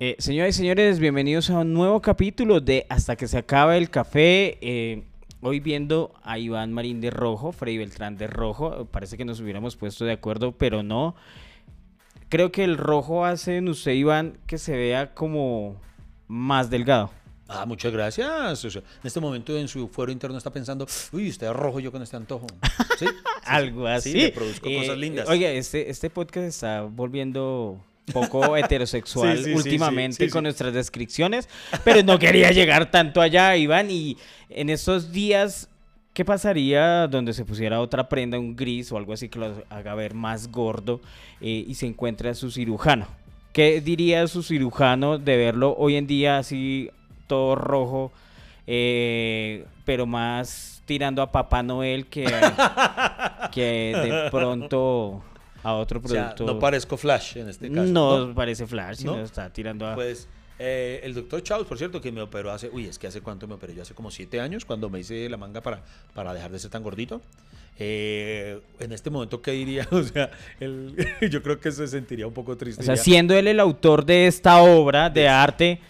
Eh, señoras y señores, bienvenidos a un nuevo capítulo de Hasta que se acabe el café. Eh, hoy viendo a Iván Marín de rojo, Freddy Beltrán de rojo. Parece que nos hubiéramos puesto de acuerdo, pero no. Creo que el rojo hace en usted, Iván, que se vea como más delgado. Ah, muchas gracias. O sea, en este momento en su fuero interno está pensando, uy, usted es rojo yo con este antojo. ¿Sí? Algo así. Sí, le produzco Eh, cosas lindas. Oye, este, este podcast está volviendo poco heterosexual Sí, sí, sí, últimamente sí, con nuestras descripciones, pero no quería llegar tanto allá, Iván, y en estos días, ¿qué pasaría donde se pusiera otra prenda, un gris o algo así que lo haga ver más gordo eh, y se encuentra su cirujano? ¿Qué diría su cirujano de verlo hoy en día así todo rojo, eh, pero más tirando a Papá Noel que, que de pronto a otro O sea, producto? no parezco Flash en este caso. No, parece Flash, sino ¿No? está tirando a... Pues eh, el doctor Chaus, por cierto, que me operó hace, uy, es que hace cuánto me operé, yo hace como siete años, cuando me hice la manga para, para dejar de ser tan gordito. Eh, en este momento, ¿qué diría? O sea, él- yo creo que se sentiría un poco triste. o sea, siendo él el autor de esta obra de arte,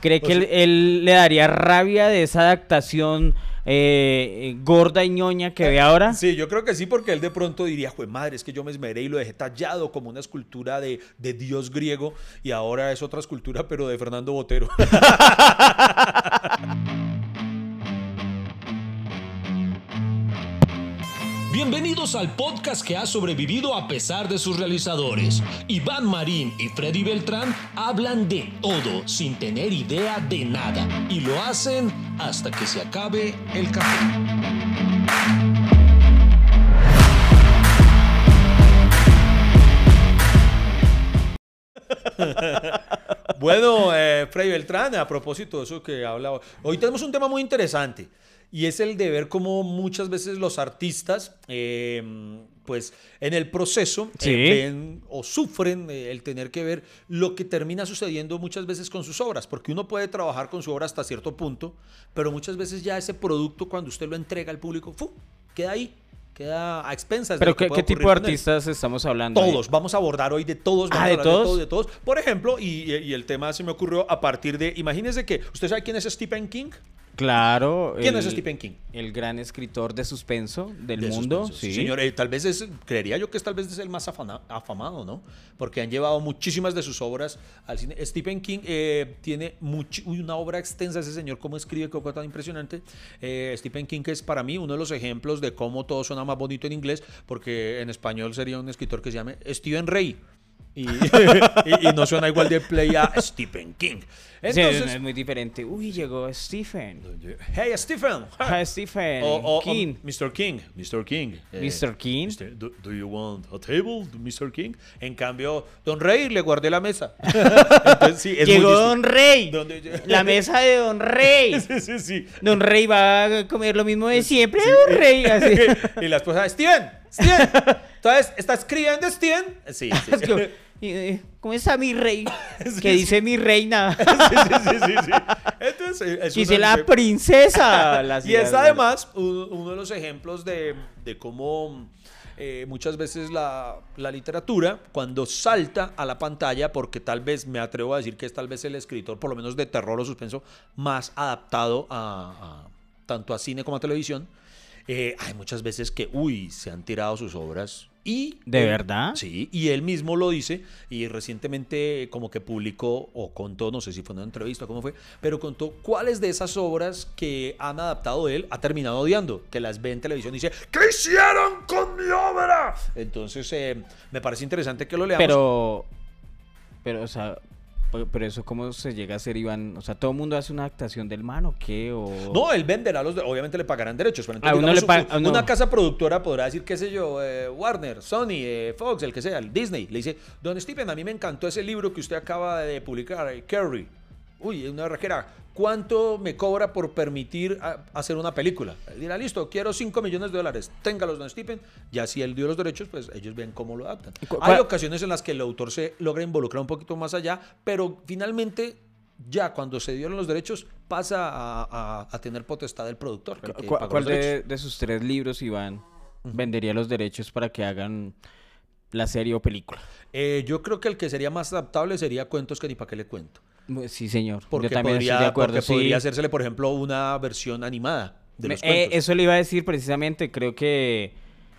¿cree O que él, sea- él le daría rabia de esa adaptación eh, gorda y ñoña que ve ahora? Sí, yo creo que sí, porque él de pronto diría, jue madre, es que yo me esmeré y lo dejé tallado como una escultura de, de dios griego y ahora es otra escultura, pero de Fernando Botero. Bienvenidos al podcast que ha sobrevivido a pesar de sus realizadores. Iván Marín y Freddy Beltrán hablan de todo sin tener idea de nada y lo hacen hasta que se acabe el café. Bueno, eh, Freddy Beltrán, a propósito de eso que hablaba, hoy tenemos un tema muy interesante y es el de ver cómo muchas veces los artistas, eh, pues en el proceso, eh, ven o sufren eh, el tener que ver lo que termina sucediendo muchas veces con sus obras, porque uno puede trabajar con su obra hasta cierto punto, pero muchas veces ya ese producto cuando usted lo entrega al público, ¡fu! queda ahí, queda a expensas. de ¿Pero que qué, qué tipo de artistas estamos hablando? ahí? Todos, vamos a abordar hoy de todos. Vamos Ah, a ¿de hablar todos? de todos, de todos. Por ejemplo, y, y el tema se me ocurrió a partir de, imagínense que, ¿usted sabe quién es Stephen King? Claro. ¿Quién el- es Stephen King? El gran escritor de suspenso del De mundo. suspenso. Sí, señor, eh, tal vez es, creería yo que es tal vez es el más afana- afamado, ¿no? Porque han llevado muchísimas de sus obras al cine. Stephen King eh, tiene uy, una obra extensa, ese señor, cómo escribe, qué cosa tan impresionante. Eh, Stephen King es para mí uno de los ejemplos de cómo todo suena más bonito en inglés, porque en español sería un escritor que se llame Stephen Ray. Y, y- y no suena igual de play a Stephen King. Sí, Entonces, es muy diferente. Uy, llegó Stephen. hey Stephen. Ah, Stephen O- o- o King. Mr. King. Mr. King. eh, Mr. King. Mr. Do, do you want a table, Mr. King? En cambio, Don Rey le guardé la mesa. Entonces, sí, es muy Llegó distinto. Don Rey. Donde- La mesa de Don Rey. sí, sí, sí. Don Rey va a comer lo mismo de siempre, Don Rey. Así. y la esposa, Steven, Steven. Entonces, ¿está escribiendo Steven? Sí, sí. Como, eh, ¿Cómo está mi rey? Que dice mi reina. sí, sí, sí, sí. Entonces, es Dice la princesa. La Y es además un- uno de los ejemplos de, de cómo eh, muchas veces la, la literatura, cuando salta a la pantalla, porque tal vez me atrevo a decir que es tal vez el escritor, por lo menos de terror o suspenso, más adaptado a, a- tanto a cine como a televisión, eh, hay muchas veces que, uy, se han tirado sus obras. Y ¿De él- verdad? Sí, y él mismo lo dice y recientemente como que publicó o contó, no sé si fue una entrevista o cómo fue, pero contó cuáles de esas obras que han adaptado él ha terminado odiando, que las ve en televisión y dice, ¿qué hicieron con mi obra? Entonces eh, me parece interesante que lo leamos. Pero, pero, o sea, pero eso cómo se llega a hacer, Iván. O sea, todo el mundo hace una adaptación del man o qué o. No, él venderá los, obviamente le pagarán derechos. Pero A uno digamos, le paga- u- a uno- Una casa productora podrá decir, qué sé yo, eh, Warner, Sony, eh, Fox, el que sea, el Disney. Le dice, Don Stephen, a mí me encantó ese libro que usted acaba de publicar, eh, Carrie. Uy, una rajera. ¿Cuánto me cobra por permitir a- hacer una película? Él dirá, listo, quiero 5 millones de dólares. Téngalos, Don Stephen. Ya si él dio los derechos, pues ellos ven cómo lo adaptan. Hay ocasiones en las que el autor se logra involucrar un poquito más allá, pero finalmente ya cuando se dieron los derechos pasa a, a- a tener potestad el productor. el que ¿Cu- pagó ¿Cuál de, de sus tres libros, Iván, vendería los derechos para que hagan la serie o película. Eh, yo creo que el que sería más adaptable sería Cuentos que ni para qué le cuento. Sí, señor. Porque Yo también podría, estoy de acuerdo. porque sí. podría hacérsele, por ejemplo, una versión animada de Me- los eh, cuentos. eso le iba a decir precisamente. Creo que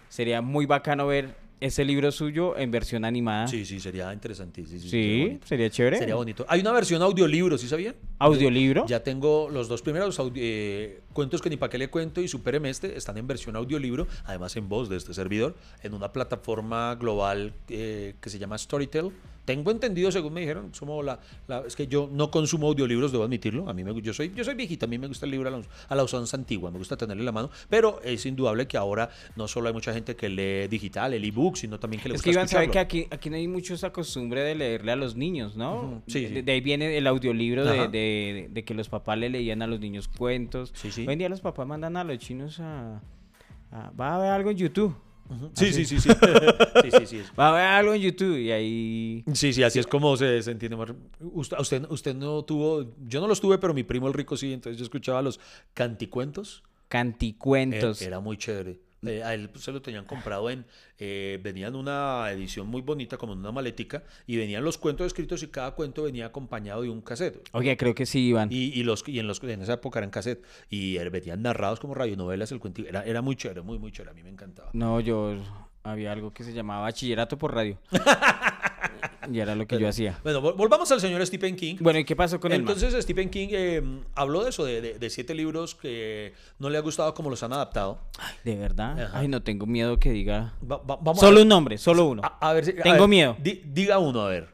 sería muy bacano ver ese libro suyo en versión animada. Sí, sí, sería interesantísimo. Sí, sería chévere. Sería bonito. Hay una versión audiolibro, ¿sí sabía? Audiolibro. Ya tengo los dos primeros eh, cuentos que ni para qué le cuento y Superem este están en versión audiolibro, además en voz de este servidor, en una plataforma global eh, que se llama Storytel. Tengo entendido, según me dijeron, somos la, la- es que yo no consumo audiolibros, debo admitirlo. A mí me, yo soy yo soy viejita, a mí me gusta el libro a la, a la usanza antigua, me gusta tenerlo en la mano, pero es indudable que ahora no solo hay mucha gente que lee digital, el ebook, sino también que le Es gusta que Iván sabe que aquí, aquí no hay mucho esa costumbre de leerle a los niños, ¿no? Sí, de, sí. de ahí viene el audiolibro de, de- de que los papás le leían a los niños cuentos. Sí, sí. Hoy en día los papás mandan a los chinos a... a- va a ver algo en YouTube. Sí, sí, sí, sí. sí, sí, sí. Va a ver algo en YouTube y ahí... Sí, sí, así es como se, se entiende más. Usted, usted, usted no tuvo, yo no los tuve, pero mi primo el rico sí, entonces yo escuchaba los canticuentos. Canticuentos. Eh, Era muy chévere. Eh, a él se lo tenían comprado en, eh, venían una edición muy bonita, como en una maletica, y venían los cuentos escritos y cada cuento venía acompañado de un cassette. Oye, creo que sí, Iván. Y, y los, y en, los, en esa época eran cassette, y eh, venían narrados como radionovelas, el cuento, era, era muy chévere, muy, muy chévere, a mí me encantaba. No, yo... Había algo que se llamaba bachillerato por radio. y era lo que yo hacía. Bueno, vol- volvamos al señor Stephen King. Bueno, ¿y qué pasó con man? Entonces Stephen King eh, habló de eso, de, de- de siete libros que no le ha gustado como los han adaptado. ¿De verdad? Ajá. Ay, no tengo miedo que diga... Va- va- vamos Solo un nombre, solo uno. a, a ver si- a Tengo ver, miedo. di- diga uno, a ver.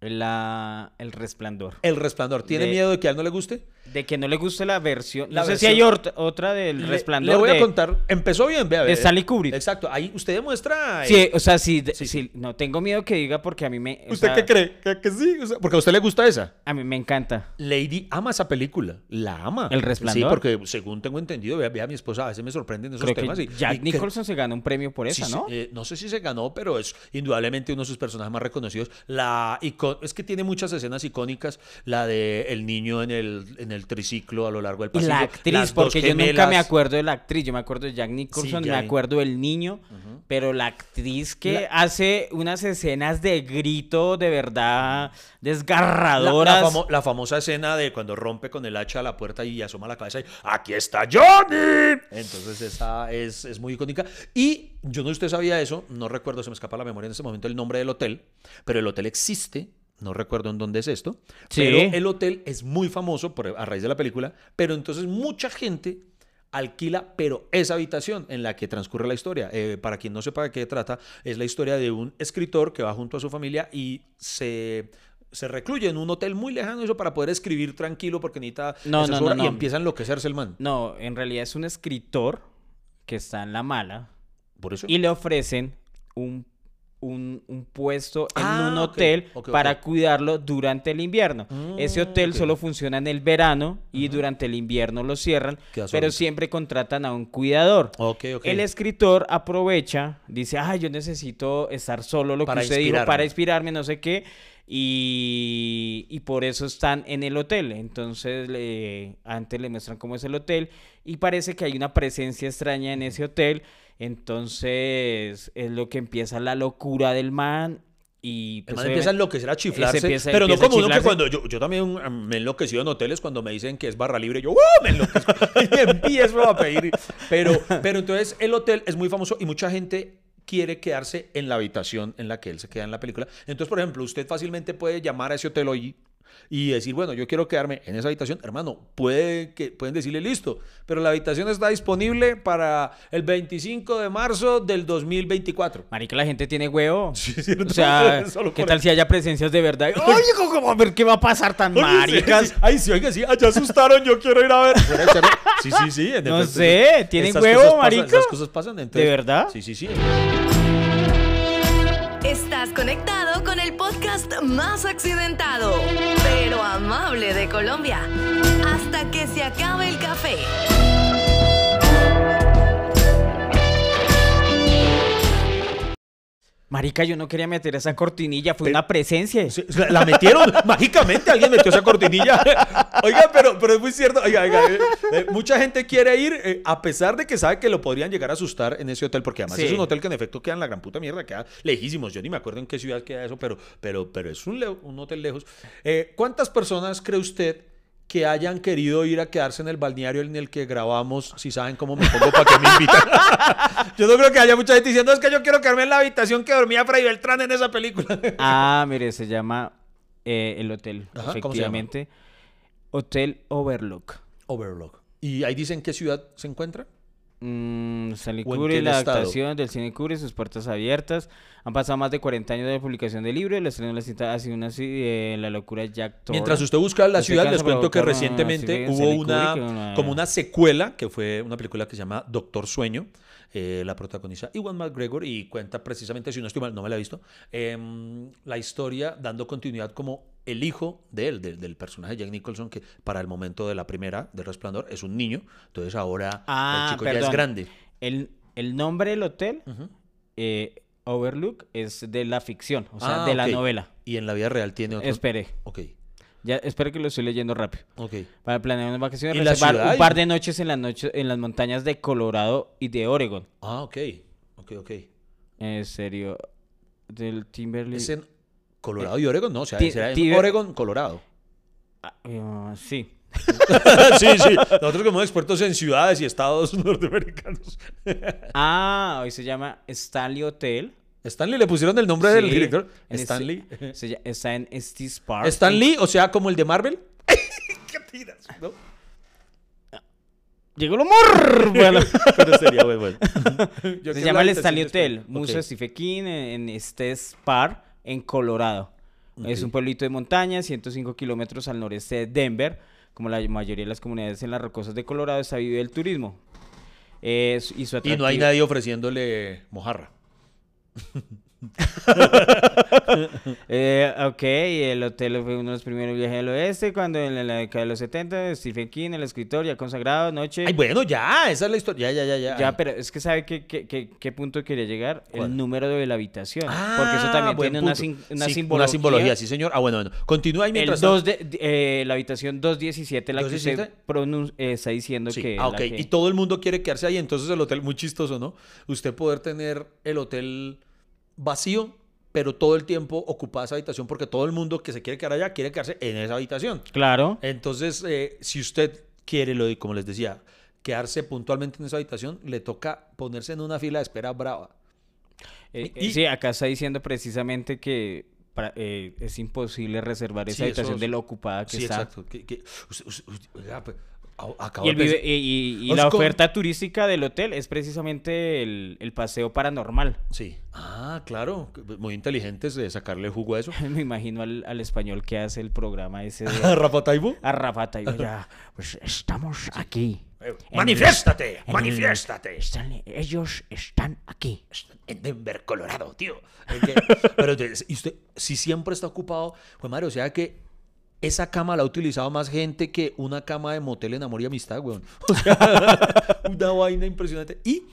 La... El resplandor. El resplandor. ¿Tiene De- miedo de que a él no le guste? De que no le guste la versión. La no sé si versión- hay otra del Le- resplandor. Le voy de, a contar. Empezó bien, vea. de vea. Stanley Kubrick. Exacto. Ahí usted demuestra. eh, Sí, o sea, sí, de- Sí, sí, no tengo miedo que diga porque a mí me. ¿Usted sea, qué cree? ¿Que, que sí? O sea, porque a usted le gusta esa. A mí me encanta. Lady ama esa película. La ama. ¿El Resplandor? Sí, porque según tengo entendido, vea, vea, mi esposa a veces me sorprenden esos Creo temas. que y- Jack y que- Nicholson se ganó un premio por esa, sí, ¿no? eh, no sé si se ganó, pero es indudablemente uno de sus personajes más reconocidos. La es que tiene muchas escenas icónicas. La de el niño en el, en el triciclo a lo largo del y pasillo. la actriz, porque yo nunca me acuerdo de la actriz. Yo me acuerdo de Jack Nicholson, me acuerdo del niño. Pero la actriz que hace unas escenas de grito de verdad desgarradoras. la famo- la famosa escena de cuando rompe con el hacha a la puerta y asoma la cabeza y ¡Aquí está Johnny! Entonces esa es, es muy icónica. Y yo no sé si usted sabía eso, no recuerdo, se me escapa la memoria en este momento el nombre del hotel, pero el hotel existe. No recuerdo en dónde es esto, Sí. pero el hotel es muy famoso por, a raíz de la película, pero entonces mucha gente alquila, pero esa habitación en la que transcurre la historia. Eh, para quien no sepa de qué trata, es la historia de un escritor que va junto a su familia y se, se recluye en un hotel muy lejano eso para poder escribir tranquilo porque necesita No, esa no, no, obra, y no. empieza a enloquecerse el man. No, en realidad es un escritor que está en la mala. Por eso. y le ofrecen un, un, un puesto en Ah, un ok, hotel para cuidarlo durante el invierno. Ese Mm, hotel ok. solo funciona en el verano y durante el invierno lo cierran, pero siempre contratan a un cuidador. El escritor aprovecha, dice, ay, yo necesito estar solo, lo Para que usted dijo, inspirarme. para inspirarme, no sé qué, y, y por eso están en el hotel. Entonces, le, antes le muestran cómo es el hotel y parece que hay una presencia extraña en ese hotel. Entonces, es lo que empieza la locura del man y... Pues, man empieza a enloquecer, a chiflarse, Ese empieza- pero no empieza como uno que chiflarse. cuando yo, yo también mm, me he enloquecido en hoteles cuando me dicen que es barra libre, yo ¡uh! me enloquezco y empiezo a pedir. Pero, pero entonces el hotel es muy famoso y mucha gente quiere quedarse en la habitación en la que él se queda en la película. Entonces, por ejemplo, usted fácilmente puede llamar a ese hotel hoy y decir, bueno, yo quiero quedarme en esa habitación, hermano, puede que, pueden decirle listo, pero la habitación está disponible para el 25 de marzo del 2024. Marica, la gente tiene huevo. Sí, sí, o sea, ¿qué tal si haya presencias de verdad? Oye, ¿cómo, a ver qué va a pasar tan maricas? Sí, sí. Ay, sí, oiga, sí, allá asustaron, yo quiero ir a ver. Sí, sí, sí. en No sé, ¿tienen huevo, marica? Esas cosas pasan. entonces- ¿De verdad? Sí, sí, sí. Estás conectado con el podcast más accidentado, pero amable de Colombia. Hasta que se acabe el café. Marica, yo no quería meter esa cortinilla, fue una presencia. La, la metieron mágicamente, alguien metió esa cortinilla. Oiga, pero, pero es muy cierto. Oiga, oiga, eh, eh, mucha gente quiere ir eh, a pesar de que sabe que lo podrían llegar a asustar en ese hotel, porque además Sí. es un hotel que en efecto queda en la gran puta mierda, queda lejísimos. Yo ni me acuerdo en qué ciudad queda eso, pero, pero, pero es un hotel lejos. Eh, ¿Cuántas personas cree usted que hayan querido ir a quedarse en el balneario en el que grabamos, si saben cómo me pongo para que me invitan? yo no creo que haya mucha gente diciendo, es que yo quiero quedarme en la habitación que dormía Fray Beltrán en esa película. Ah, mire, se llama eh, el hotel, Ajá, ¿cómo se llama? efectivamente. Hotel Overlook. Overlook. ¿Y ahí dicen qué ciudad se encuentra? Mm, Stanley ¿O en Kubrick, qué la estado? adaptación del cine Kubrick, sus puertas abiertas. Han pasado más de 40 años de la publicación del libro. El estreno de la cinta ha sido una eh, la locura de Jack. Mientras usted busca la ciudad, les cuento que recientemente hubo Stanley una, Kubrick, una- como una secuela, que fue una película que se llama Doctor Sueño. eh, la protagoniza Iwan McGregor y cuenta precisamente, si no estoy mal, no me la he visto, em, la historia dando continuidad como el hijo de él, del, del personaje Jack Nicholson, que para el momento de la primera, de Resplandor, es un niño. Entonces ahora Ah, el chico ya es grande. El, el nombre del hotel, eh, Overlook, es de la ficción, o sea, Ah, de la novela. Y en la vida real tiene otro. Espere, Ok, ya espere que lo estoy leyendo rápido. ok. Para planear unas vacaciones, ¿Y la reservar un par de noches en las noches en las montañas de Colorado y de Oregon. Ah, ok, ok, ok. En serio, del Timberlake. ¿Es en Colorado y Oregon? No, o sea, será Oregon, Colorado. Ah, eh, sí. sí, sí. Nosotros como expertos en ciudades y estados norteamericanos. Ah, hoy se llama Stanley Hotel. Stanley le pusieron el nombre del director. ese- Stanley. se está en Estes Park. Stan Lee, o sea, como el de Marvel. ¿Qué tiras? ¿no? Llegó el humor. Bueno, Pero sería bueno. Yo se llama la el Stanley Hotel, Museo Ok. Stephen King en, en Park, en Colorado. Es un pueblito de montaña, 105 kilómetros al noreste de Denver. Como la mayoría de las comunidades en las rocosas de Colorado, está vive el turismo. Eh, y, su Y no hay nadie ofreciéndole mojarra. Eh, ok, el hotel fue uno de los primeros viajes del oeste, cuando en la década de los 70, Stephen King, el escritor ya consagrado, noche... Ay, bueno, ya, esa es la historia. Ya, ya, ya, ya. Ya, pero es que sabe qué, qué, qué- qué punto quería llegar, ¿Cuál? el número de la habitación. Ah, porque eso también tiene una, sim- una Sí, simbología. Una simbología, sí, señor. Ah, bueno, bueno. Continúa ahí El mientras 2 de, de- eh, la habitación 217, la que usted 217? pronun- eh, está diciendo Sí, que... ah, ok. que- Y todo el mundo quiere quedarse ahí, entonces el hotel, muy chistoso, ¿no? Usted poder tener el hotel vacío, pero todo el tiempo ocupada esa habitación, porque todo el mundo que se quiere quedar allá quiere quedarse en esa habitación. Claro. Entonces, eh, si usted quiere, lo como les decía, quedarse puntualmente en esa habitación, le toca ponerse en una fila de espera brava. Eh, y- eh, sí, acá está diciendo precisamente que para- eh, es imposible reservar esa Sí, habitación eso- de lo ocupada que sí, está. exacto. Que- que- usted- acabo Y, el vive- y- y- y Es la oferta turística del hotel es precisamente el, el paseo paranormal. Sí. Ah, claro. Muy inteligentes de sacarle jugo a eso. Me imagino al, al español que hace el programa ese de Rafa Taibo. a Rafa Taibo, ya, pues estamos aquí. El- ¡Manifiéstate! el- ¡Manifiéstate! Stanley, ellos están aquí. En Denver, Colorado, tío. Pero, entonces, ¿y usted, si siempre está ocupado, pues madre, o sea que esa cama la ha utilizado más gente que una cama de motel en amor y amistad, weón. O sea, una vaina impresionante. Y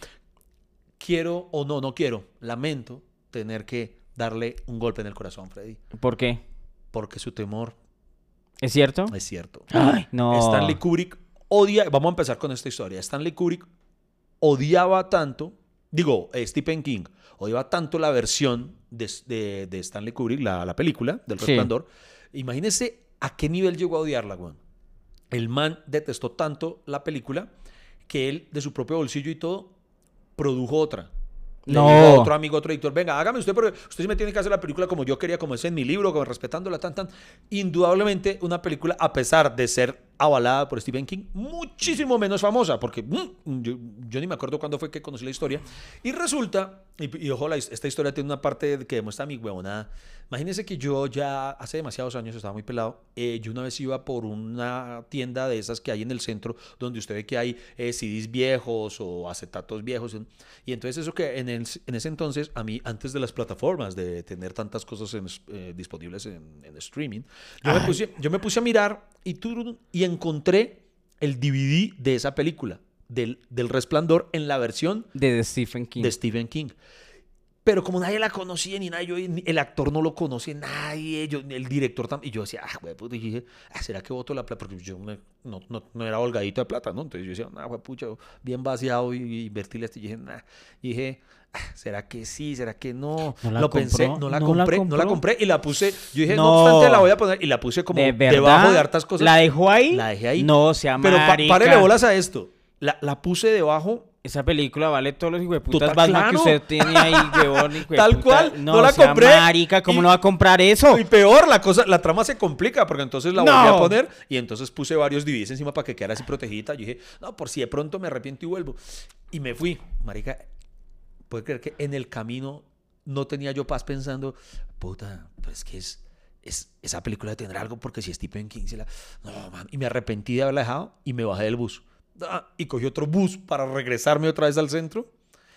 quiero, o no, no quiero, lamento tener que darle un golpe en el corazón, Freddy. ¿Por qué? Porque su temor ¿Es cierto? es cierto. Ay, no. Stanley Kubrick odia, vamos a empezar con esta historia. Stanley Kubrick odiaba tanto, digo, eh, Stephen King odiaba tanto la versión de, de- de Stanley Kubrick, la, la película del Sí. Resplandor. A qué nivel llegó a odiarla, weón. El man detestó tanto la película que él, de su propio bolsillo y todo, produjo otra. Le No. dijo a otro amigo, otro editor, venga, hágame usted, porque usted sí me tiene que hacer la película como yo quería, como es en mi libro, como respetándola, tan, tan. Indudablemente una película, a pesar de ser avalada por Stephen King, muchísimo menos famosa, porque mm, yo, yo ni me acuerdo cuándo fue que conocí la historia. Y resulta, y, y ojo, la esta historia tiene una parte que demuestra mi huevonada. Imagínense que yo ya hace demasiados años, estaba muy pelado, eh, yo una vez iba por una tienda de esas que hay en el centro, donde usted ve que hay eh, CDs viejos o acetatos viejos. Y entonces eso que en, el- en ese entonces, a mí, antes de las plataformas, de tener tantas cosas en, eh, disponibles en, en streaming, yo me, puse, yo me puse a mirar y, turun, y encontré el DVD de esa película, del, del Resplandor, en la versión De Stephen King. de Stephen King. Pero como nadie la conocía ni nadie, yo, ni- el actor no lo conoce nadie, yo, el director también. Y yo decía, ah, güey, puta", y dije, ah, ¿será que voto la plata? Porque yo me- no, no, no era holgadito de plata, ¿no? Entonces yo decía, nah, güey, pucha, bien vaciado y, invertirle esto. Y dije, nah. Y dije, ah, ¿será que sí? ¿Será que no? ¿No la lo pensé, compró? no la ¿No la compré, no la compré y la puse. Yo dije, no, obstante, la voy a poner. Y la puse como ¿De debajo de hartas cosas. ¿La dejó ahí? La dejé ahí. No, sea Pero pa- párele bolas a esto. La, la puse debajo Esa película vale todos los hijueputas Batman que claro. usted tiene ahí, huevón. Tal cual, no la sea compré. marica, ¿cómo Y- no va a comprar eso? Y peor, la cosa, la trama se complica porque entonces la No. volví a poner y entonces puse varios DVDs encima para que quedara así protegida. Yo dije, no, por si de pronto me arrepiento y vuelvo. Y me fui. Marica, puede creer que en el camino no tenía yo paz pensando, puta, pero es que es, es esa película tendrá algo porque si Stephen King se la... No, man. Y me arrepentí de haberla dejado y me bajé del bus. Ah, Y cogí otro bus para regresarme otra vez al centro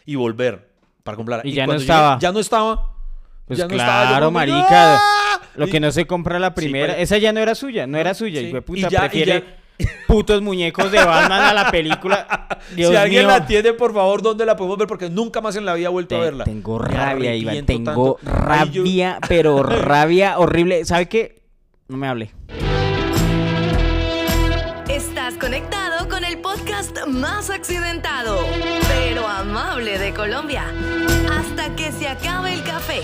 y volver para comprarla. Y ya no cuando llegué, estaba. ya no estaba. Pues ya no estaba, yo claro, marica. ¡Ah! Lo Y- que no se compra la primera, pues. esa ya no era suya, no era suya. Sí. de puta, Y ya- y prefiere ya- putos muñecos de Batman a la película. Dios si alguien mío. la tiene, por favor, ¿dónde la podemos ver? Porque nunca más en la vida he vuelto a verla. Tengo rabia, Iván. Tengo tanto. Ay, yo- rabia, pero rabia horrible. ¿Sabe qué? No me hable. Más accidentado, pero amable de Colombia. Hasta que se acabe el café.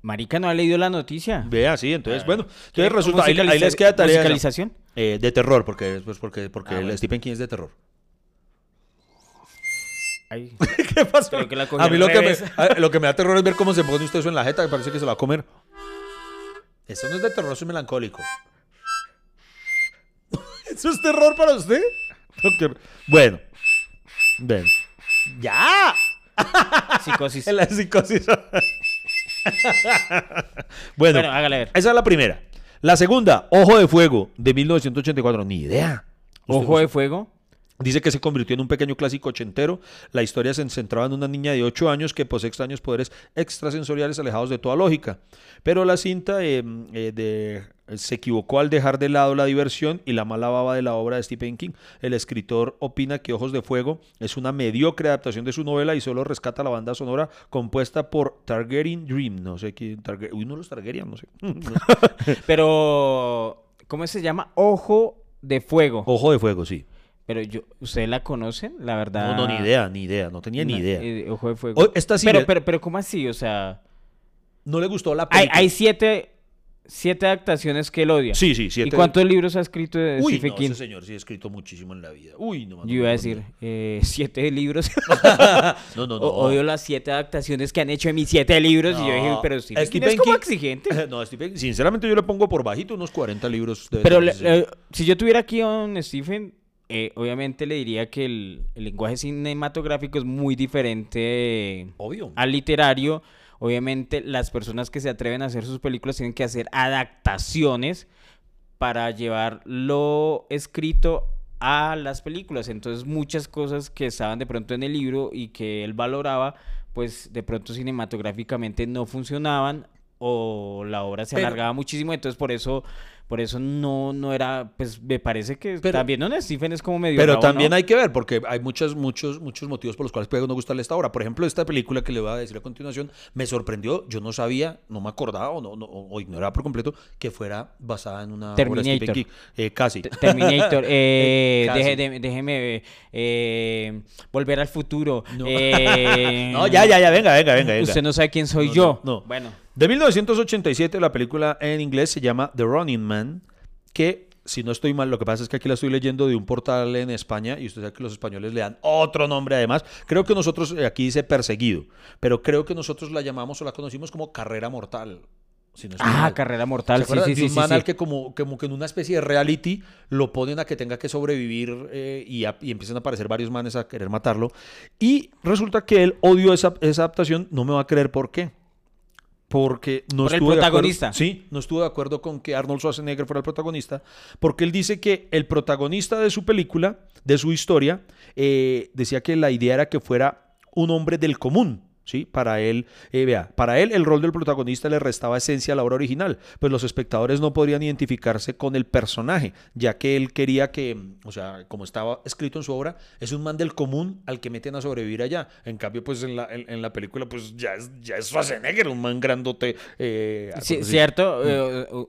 Marica, ¿no ha leído la noticia? Vea, sí, entonces, bueno. ¿Qué? Entonces resulta, ahí, ahí les queda tarea. musicalización? Eh, de terror, porque, pues, porque, porque Ah, el bueno. Stephen King es de terror. Ay, ¿Qué pasó? Creo que la cogió a mí lo que, me, revés. a- lo que me da terror es ver cómo se pone usted eso en la jeta, que parece que se la va a comer. Eso no es de terror, eso es melancólico. ¿Eso es terror para usted? Ok. Bueno. Ven. ¡Ya! psicosis. La psicosis. bueno, Bueno, hágale ver. esa es la primera. La segunda, Ojo de Fuego, de 1984. Ni idea. ¿Usted- Ojo de fuego. Dice que se convirtió en un pequeño clásico ochentero. La historia se centraba en una niña de 8 años que posee extraños poderes extrasensoriales alejados de toda lógica. Pero la cinta eh, eh, de- se equivocó al dejar de lado la diversión y la mala baba de la obra de Stephen King. El escritor opina que Ojos de Fuego es una mediocre adaptación de su novela y solo rescata la banda sonora compuesta por Targaryen Dream. No sé quién. Targaryen, uy, no los Targaryen, no sé. Pero, ¿cómo se llama? Ojo de fuego. Ojo de Fuego, sí. Pero yo, ¿ustedes la conocen? La verdad. No, no, ni idea, ni idea. No tenía ni idea. eh, ojo de fuego. O- esta sí pero, pero, pero, ¿cómo así? O sea, No le gustó la película. hay siete, siete adaptaciones que él odia. Sí, sí, ¿Y siete. cuántos libros ha escrito de Uy, Stephen no, King? ese señor sí ha escrito muchísimo en la vida. Uy, no, Yo iba a decir, eh, siete libros. No, no, no. O- Odio las siete adaptaciones que han hecho de mis siete libros. Y yo dije, pero Stephen, King Stephen es como King- exigente. No, Stephen, sinceramente yo le pongo por bajito unos 40 libros. de Pero le- le- si yo tuviera aquí a un Stephen, eh, obviamente le diría que el, el lenguaje cinematográfico es muy diferente Obvio. al literario. Obviamente las personas que se atreven a hacer sus películas tienen que hacer adaptaciones para llevar lo escrito a las películas. Entonces muchas cosas que estaban de pronto en el libro y que él valoraba, pues de pronto cinematográficamente no funcionaban o la obra se Pero- alargaba muchísimo. Entonces por eso, por eso no, no era, pues me parece que Pero- también Don Stephen es como medio... Pero también ¿no? hay que ver, porque hay muchos, muchos, muchos motivos por los cuales puede no gustarle esta obra. Por ejemplo, esta película que le voy a decir a continuación me sorprendió. Yo no sabía, no me acordaba o, no, no- o ignoraba por completo que fuera basada en una obra de Terminator. Stephen King. Eh, casi. Terminator, eh, Casi. deje- de- déjeme eh, volver al futuro. No. eh, No, ya, ya, ya, venga, venga, venga. venga. Usted no sabe quién soy No, yo. no, no. Bueno, De 1987, la película en inglés se llama The Running Man, que si no estoy mal, lo que pasa es que aquí la estoy leyendo de un portal en España y usted sabe que los españoles le dan otro nombre además. Creo que nosotros, eh, aquí dice perseguido, pero creo que nosotros la llamamos o la conocimos como carrera mortal. si no ah, mal. carrera ¿Se mortal, sí, sí, de sí, un sí, man sí. al que como, como que en una especie de reality lo ponen a que tenga que sobrevivir eh, y, a- y empiezan a aparecer varios manes a querer matarlo. Y resulta que él odió esa, esa adaptación, no me va a creer por qué. Porque no Por el estuvo de acuerdo- protagonista. sí, no estuvo de acuerdo con que Arnold Schwarzenegger fuera el protagonista, porque él dice que el protagonista de su película, de su historia, eh, decía que la idea era que fuera un hombre del común, ¿sí? Para él, eh, vea, para él el rol del protagonista le restaba esencia a la obra original, pues los espectadores no podrían identificarse con el personaje, ya que él quería que, o sea, como estaba escrito en su obra, es un man del común al que meten a sobrevivir allá. En cambio, pues en la, en, en la película, pues ya es, ya es Schwarzenegger, un man grandote. eh, Sí, cierto. eh, eh,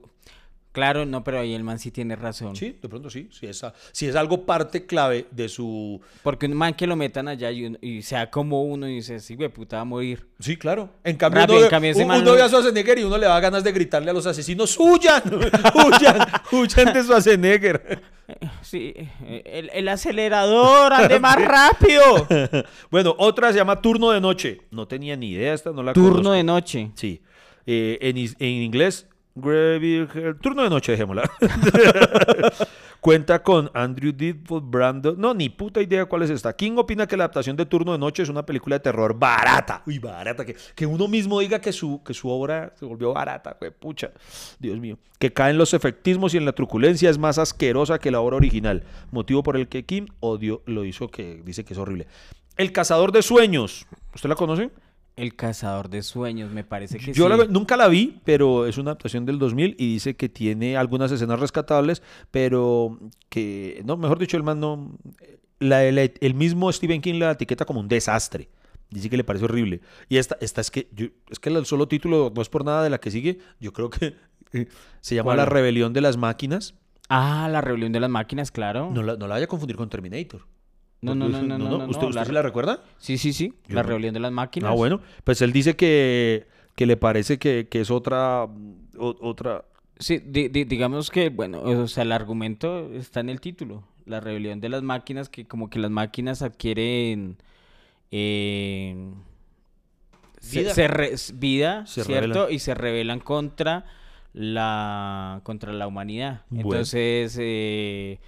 claro, no, pero ahí el man sí tiene razón. Sí, de pronto sí, si es, si es algo parte clave de su... Porque un man que lo metan allá y, y sea como uno y dice, sí, güey, puta, va a morir. Sí, claro. En cambio, Rápido, uno, en cambio, ese man uno no- ve a Schwarzenegger y uno le da ganas de gritarle a los asesinos, ¡huyan! ¡Huyan! ¡Huyan de Schwarzenegger! Sí, el, el acelerador, ande más rápido. bueno, otra se llama Turno de Noche. No tenía ni idea esta, no la Turno conozco. de noche. Sí. Eh, en, en inglés, Gravy- Turno de Noche, dejémosla. Cuenta con Andrew Deadpool, Brandon. No, ni puta idea cuál es esta. King opina que la adaptación de Turno de Noche es una película de terror barata. Uy, barata. Que, que uno mismo diga que su, que su obra se volvió barata, güey, pucha. Dios mío. Que cae en los efectismos y en la truculencia es más asquerosa que la obra original. Motivo por el que Kim odio lo hizo, que dice que es horrible. El Cazador de Sueños. ¿Usted la conoce? El cazador de sueños, me parece que Yo sí. la- nunca la vi, pero es una adaptación del 2000 y dice que tiene algunas escenas rescatables, pero que, no, mejor dicho, el man no, la- la- el mismo Stephen King la etiqueta como un desastre. Dice que le parece horrible. Y esta, esta es que, yo- es que el solo título no es por nada de la que sigue, yo creo que eh, se llama ¿Cuál? La Rebelión de las Máquinas. Ah, la rebelión de las máquinas, claro. No la, no la vaya a confundir con Terminator. No, no, no, no, no, no, ¿Usted, usted la- se la recuerda? Sí, sí, sí. Yo La rebelión de las máquinas. Ah, bueno. Pues él dice que, que le parece que, que es otra, o- otra, Sí, di- di- digamos que, bueno, o sea, el argumento está en el título. La rebelión de las máquinas, que como que las máquinas adquieren eh, Vida. se re- vida, Se ¿cierto? Y se rebelan contra la contra la humanidad. Bueno. Entonces, eh,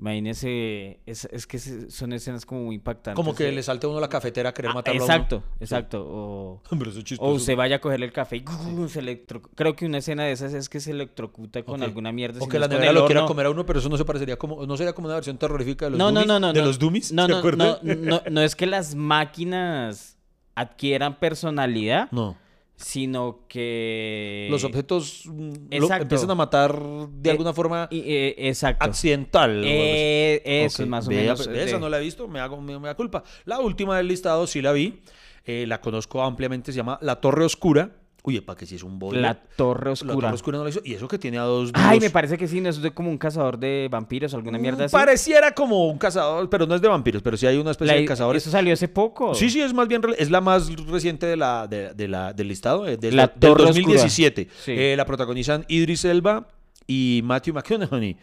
imagínese, es, es que se- son escenas como muy impactantes. Como que de- le salte a uno la cafetera a querer Ah, matarlo a uno. exacto, exacto. O, Pero eso es chistoso. o usted vaya a cogerle el café y se electro... Creo que una escena de esas es que se electrocuta con alguna mierda. O que la nevera lo quiera comer a uno, pero eso no se parecería como, no sería como una versión terrorífica de los No, no, Dummies. no, no. de no. los Dummies, No, ¿se no, no, no, no es que las máquinas adquieran personalidad, No. Sino que... Los objetos mm, lo- empiezan a matar de Eh, alguna forma eh, exacto. accidental. Eh, eso es más o menos. pues, esa de- no la he visto, me hago me, me da culpa. La última del listado sí la vi, eh, la conozco ampliamente, se llama La Torre Oscura. Uy, para que si es un boiler. La Torre La Oscura. Torre Oscura no la hizo. Y eso que tiene a dos Ay, me parece que sí, no, es de como un cazador de vampiros o alguna mierda Mm, así. Pareciera como un cazador, pero no es de vampiros, pero sí hay una especie La- de cazadores. Eso salió hace poco. Sí, sí, es más bien, es la más reciente de la, de, de la, del listado, eh, de La del Torre 2017. Oscura. Sí. Eh, la protagonizan Idris Elba y Matthew McConaughey.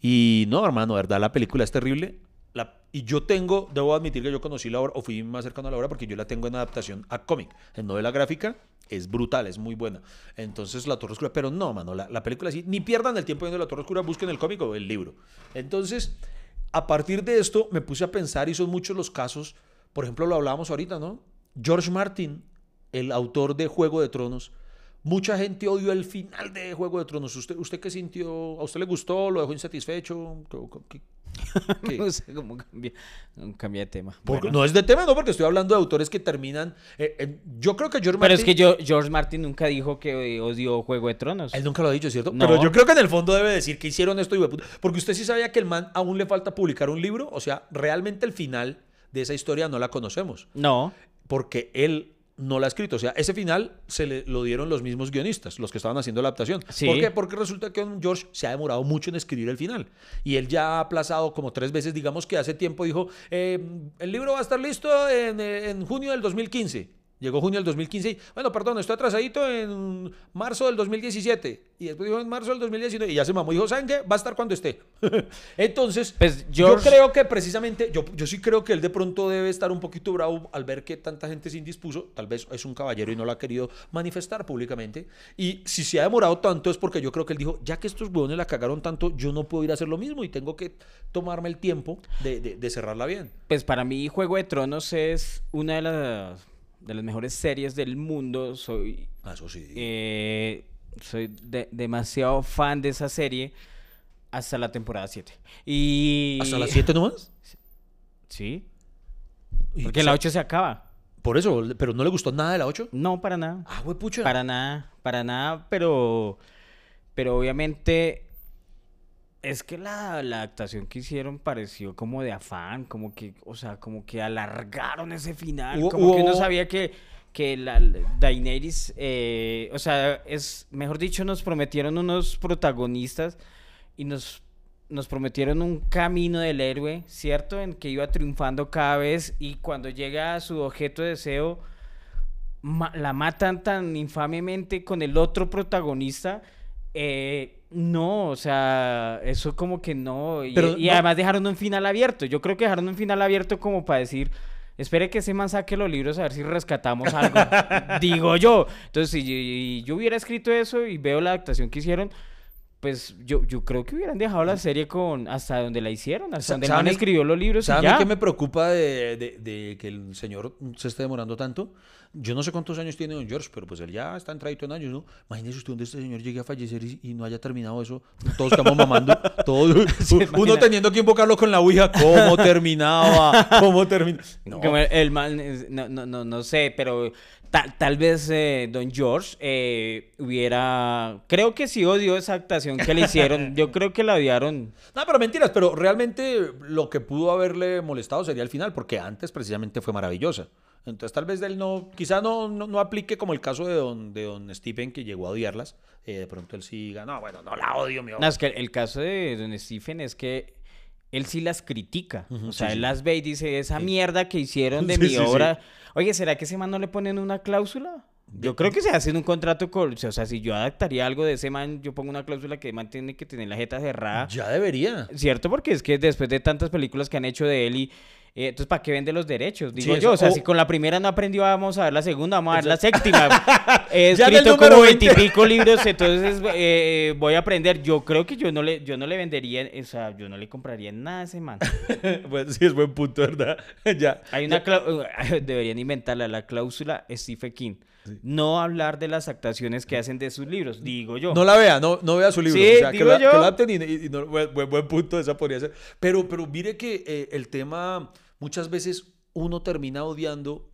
Y no, hermano, verdad, la película es terrible. La- y yo tengo, debo admitir que yo conocí la obra, o fui más cercano a la obra, porque yo la tengo en adaptación a cómic. En novela gráfica es brutal, es muy buena. Entonces, La Torre Oscura, pero no, mano, la, la película sí, ni pierdan el tiempo viendo La Torre Oscura, busquen el cómic o el libro. Entonces, a partir de esto, me puse a pensar, y son muchos los casos, por ejemplo, lo hablábamos ahorita, ¿no? George Martin, el autor de Juego de Tronos, mucha gente odió el final de Juego de Tronos. ¿Usted, usted qué sintió? ¿A usted le gustó? ¿Lo dejó insatisfecho? ¿Qué- qué-? no sé cómo cambia, cambia de tema. Porque- Bueno. No es de tema, no, porque estoy hablando de autores que terminan. eh, eh, yo creo que George Pero Martin. es que yo, George Martin nunca dijo que odió Juego de Tronos. Él nunca lo ha dicho, ¿cierto? No. Pero yo creo que en el fondo debe decir que hicieron esto y. Porque usted sí sabía que el man aún le falta publicar un libro. O sea, realmente el final de esa historia no la conocemos. No. Porque él no la ha escrito. O sea, ese final se le lo dieron los mismos guionistas, los que estaban haciendo la adaptación. Sí. ¿Por qué? Porque resulta que George se ha demorado mucho en escribir el final. Y él ya ha aplazado como tres veces, digamos que hace tiempo dijo, eh, el libro va a estar listo en, eh, en junio del 2015. Llegó junio del 2015 y, bueno, perdón, estoy atrasadito en marzo del 2017. Y después dijo en marzo del 2019 y ya se mamó. Dijo, ¿saben qué? Va a estar cuando esté. Entonces, Pues, yo creo que precisamente, yo, yo sí creo que él de pronto debe estar un poquito bravo al ver que tanta gente se indispuso. Tal vez es un caballero y no lo ha querido manifestar públicamente. Y si se ha demorado tanto es porque yo creo que él dijo, ya que estos huevones la cagaron tanto, yo no puedo ir a hacer lo mismo y tengo que tomarme el tiempo de, de- de cerrarla bien. Pues para mí Juego de Tronos es una de las, de las mejores series del mundo. Soy, Ah, Eso sí. eh, soy de- demasiado fan de esa serie hasta la temporada 7. Y... ¿Hasta las 7 nomás? Sí. Porque o en la sea, 8 se acaba. Por eso, pero no le gustó nada de la 8. No, para nada. Ah, güey, pucha. Para nada, para nada, pero, pero obviamente es que la, la actuación que hicieron pareció como de afán, como que, o sea, como que alargaron ese final, como que uno sabía que, que la la Daenerys, eh, o sea, es, mejor dicho, nos prometieron unos protagonistas y nos, nos prometieron un camino del héroe, ¿cierto? En que iba triunfando cada vez y cuando llega a su objeto de deseo, ma- la matan tan infamemente con el otro protagonista. Eh, no, o sea, eso como que no. Y, Pero y no- además dejaron un final abierto. Yo creo que dejaron un final abierto como para decir, espere que ese man saque los libros a ver si rescatamos algo. Digo yo. Entonces, si yo- yo hubiera escrito eso y veo la adaptación que hicieron, pues yo, yo creo que hubieran dejado la serie con hasta donde la hicieron, hasta donde el ¿sabe man a mí- escribió los libros y ¿Sabe a mí ya. qué me preocupa de, de- de que el señor se esté demorando tanto? Yo no sé cuántos años tiene don George, pero pues él ya está entradito en años, ¿no? Imagínese usted donde este señor llegue a fallecer y, y no haya terminado eso. Todos estamos mamando. Todos, uno teniendo que invocarlo con la ouija. ¿Cómo terminaba? ¿Cómo terminaba? No. El, el man, no, no, no, no sé, pero ta- tal vez eh, Don George eh, hubiera... Creo que sí odió esa actuación que le hicieron. Yo creo que la odiaron. No, pero mentiras, pero realmente lo que pudo haberle molestado sería el final, porque antes precisamente fue maravillosa. Entonces tal vez él no, quizá no, no, no aplique como el caso de don, de don Stephen, que llegó a odiarlas. Eh, de pronto él sí diga, no, bueno, no la odio, mi No, es que el caso de Don Stephen es que él sí las critica. O sea, sí, él sí. las ve y dice, esa mierda que hicieron de Sí, mi obra... Oye, ¿será que ese man no le ponen una cláusula? Yo creo que se hace un contrato con... O sea, si yo adaptaría algo de ese man, yo pongo una cláusula que el man tiene que tener la jeta cerrada. Ya debería. Cierto, porque es que después de tantas películas que han hecho de él y... eh, entonces, ¿para qué vende los derechos? Digo Sí, yo, o sea, o- si con la primera no aprendió, vamos a ver la segunda, vamos a ver la séptima. He Ya escrito como 20. veintipico libros, entonces eh, voy a aprender. Yo creo que yo no le, yo no le vendería, o sea, yo no le compraría nada a ese man. bueno, sí, es buen punto, ¿verdad? ya. Hay una clau- deberían inventarla, la cláusula Stephen King. No hablar de las actuaciones que hacen de sus libros, digo yo. No la vea, no, no vea su libro. Sí, o sea, que digo la, yo. que la y, y no- buen, buen- buen punto, esa podría ser. Pero, pero mire que eh, el tema, muchas veces uno termina odiando.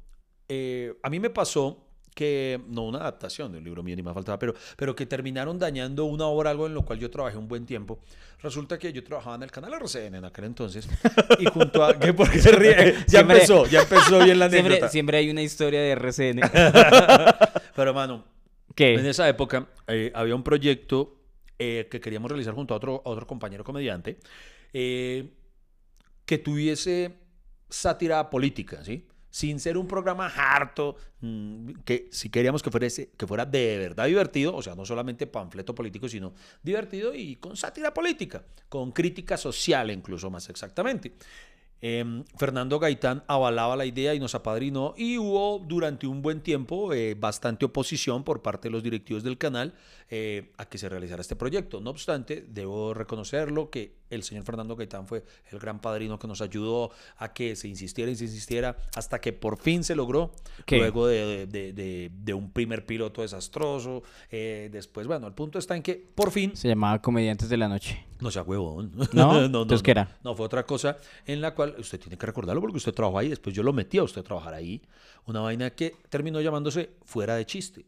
eh, a mí me pasó que, no una adaptación de un libro mío ni más faltaba, pero, pero que terminaron dañando una obra, algo en lo cual yo trabajé un buen tiempo. Resulta que yo trabajaba en el canal RCN en aquel entonces. Y junto a. ¿Qué? ¿Por qué se ríe? Ya Siempre- empezó, ya empezó bien la anécdota. siempre, siempre hay una historia de RCN. Pero, mano, En ¿Qué? esa época eh, había un proyecto eh, que queríamos realizar junto a otro, a otro compañero comediante eh, que tuviese sátira política, ¿sí? Sin ser un programa harto, mm, que si queríamos que fuera, ese- que fuera de verdad divertido, o sea, no solamente panfleto político, sino divertido y con sátira política, con crítica social incluso más exactamente. Em, Fernando Gaitán avalaba la idea y nos apadrinó y hubo durante un buen tiempo eh, bastante oposición por parte de los directivos del canal eh, a que se realizara este proyecto. No obstante, debo reconocerlo que el señor Fernando Gaitán fue el gran padrino que nos ayudó a que se insistiera y se insistiera hasta que por fin se logró, ¿Qué? luego de, de- de- de un primer piloto desastroso. eh, después, bueno, el punto está en que por fin Se llamaba Comediantes de la Noche. no sea huevón. ¿No? Entonces, ¿qué era? No, fue otra cosa en la cual usted tiene que recordarlo porque usted trabajó ahí. Después yo lo metí a usted a trabajar ahí. Una vaina que terminó llamándose Fuera de Chiste.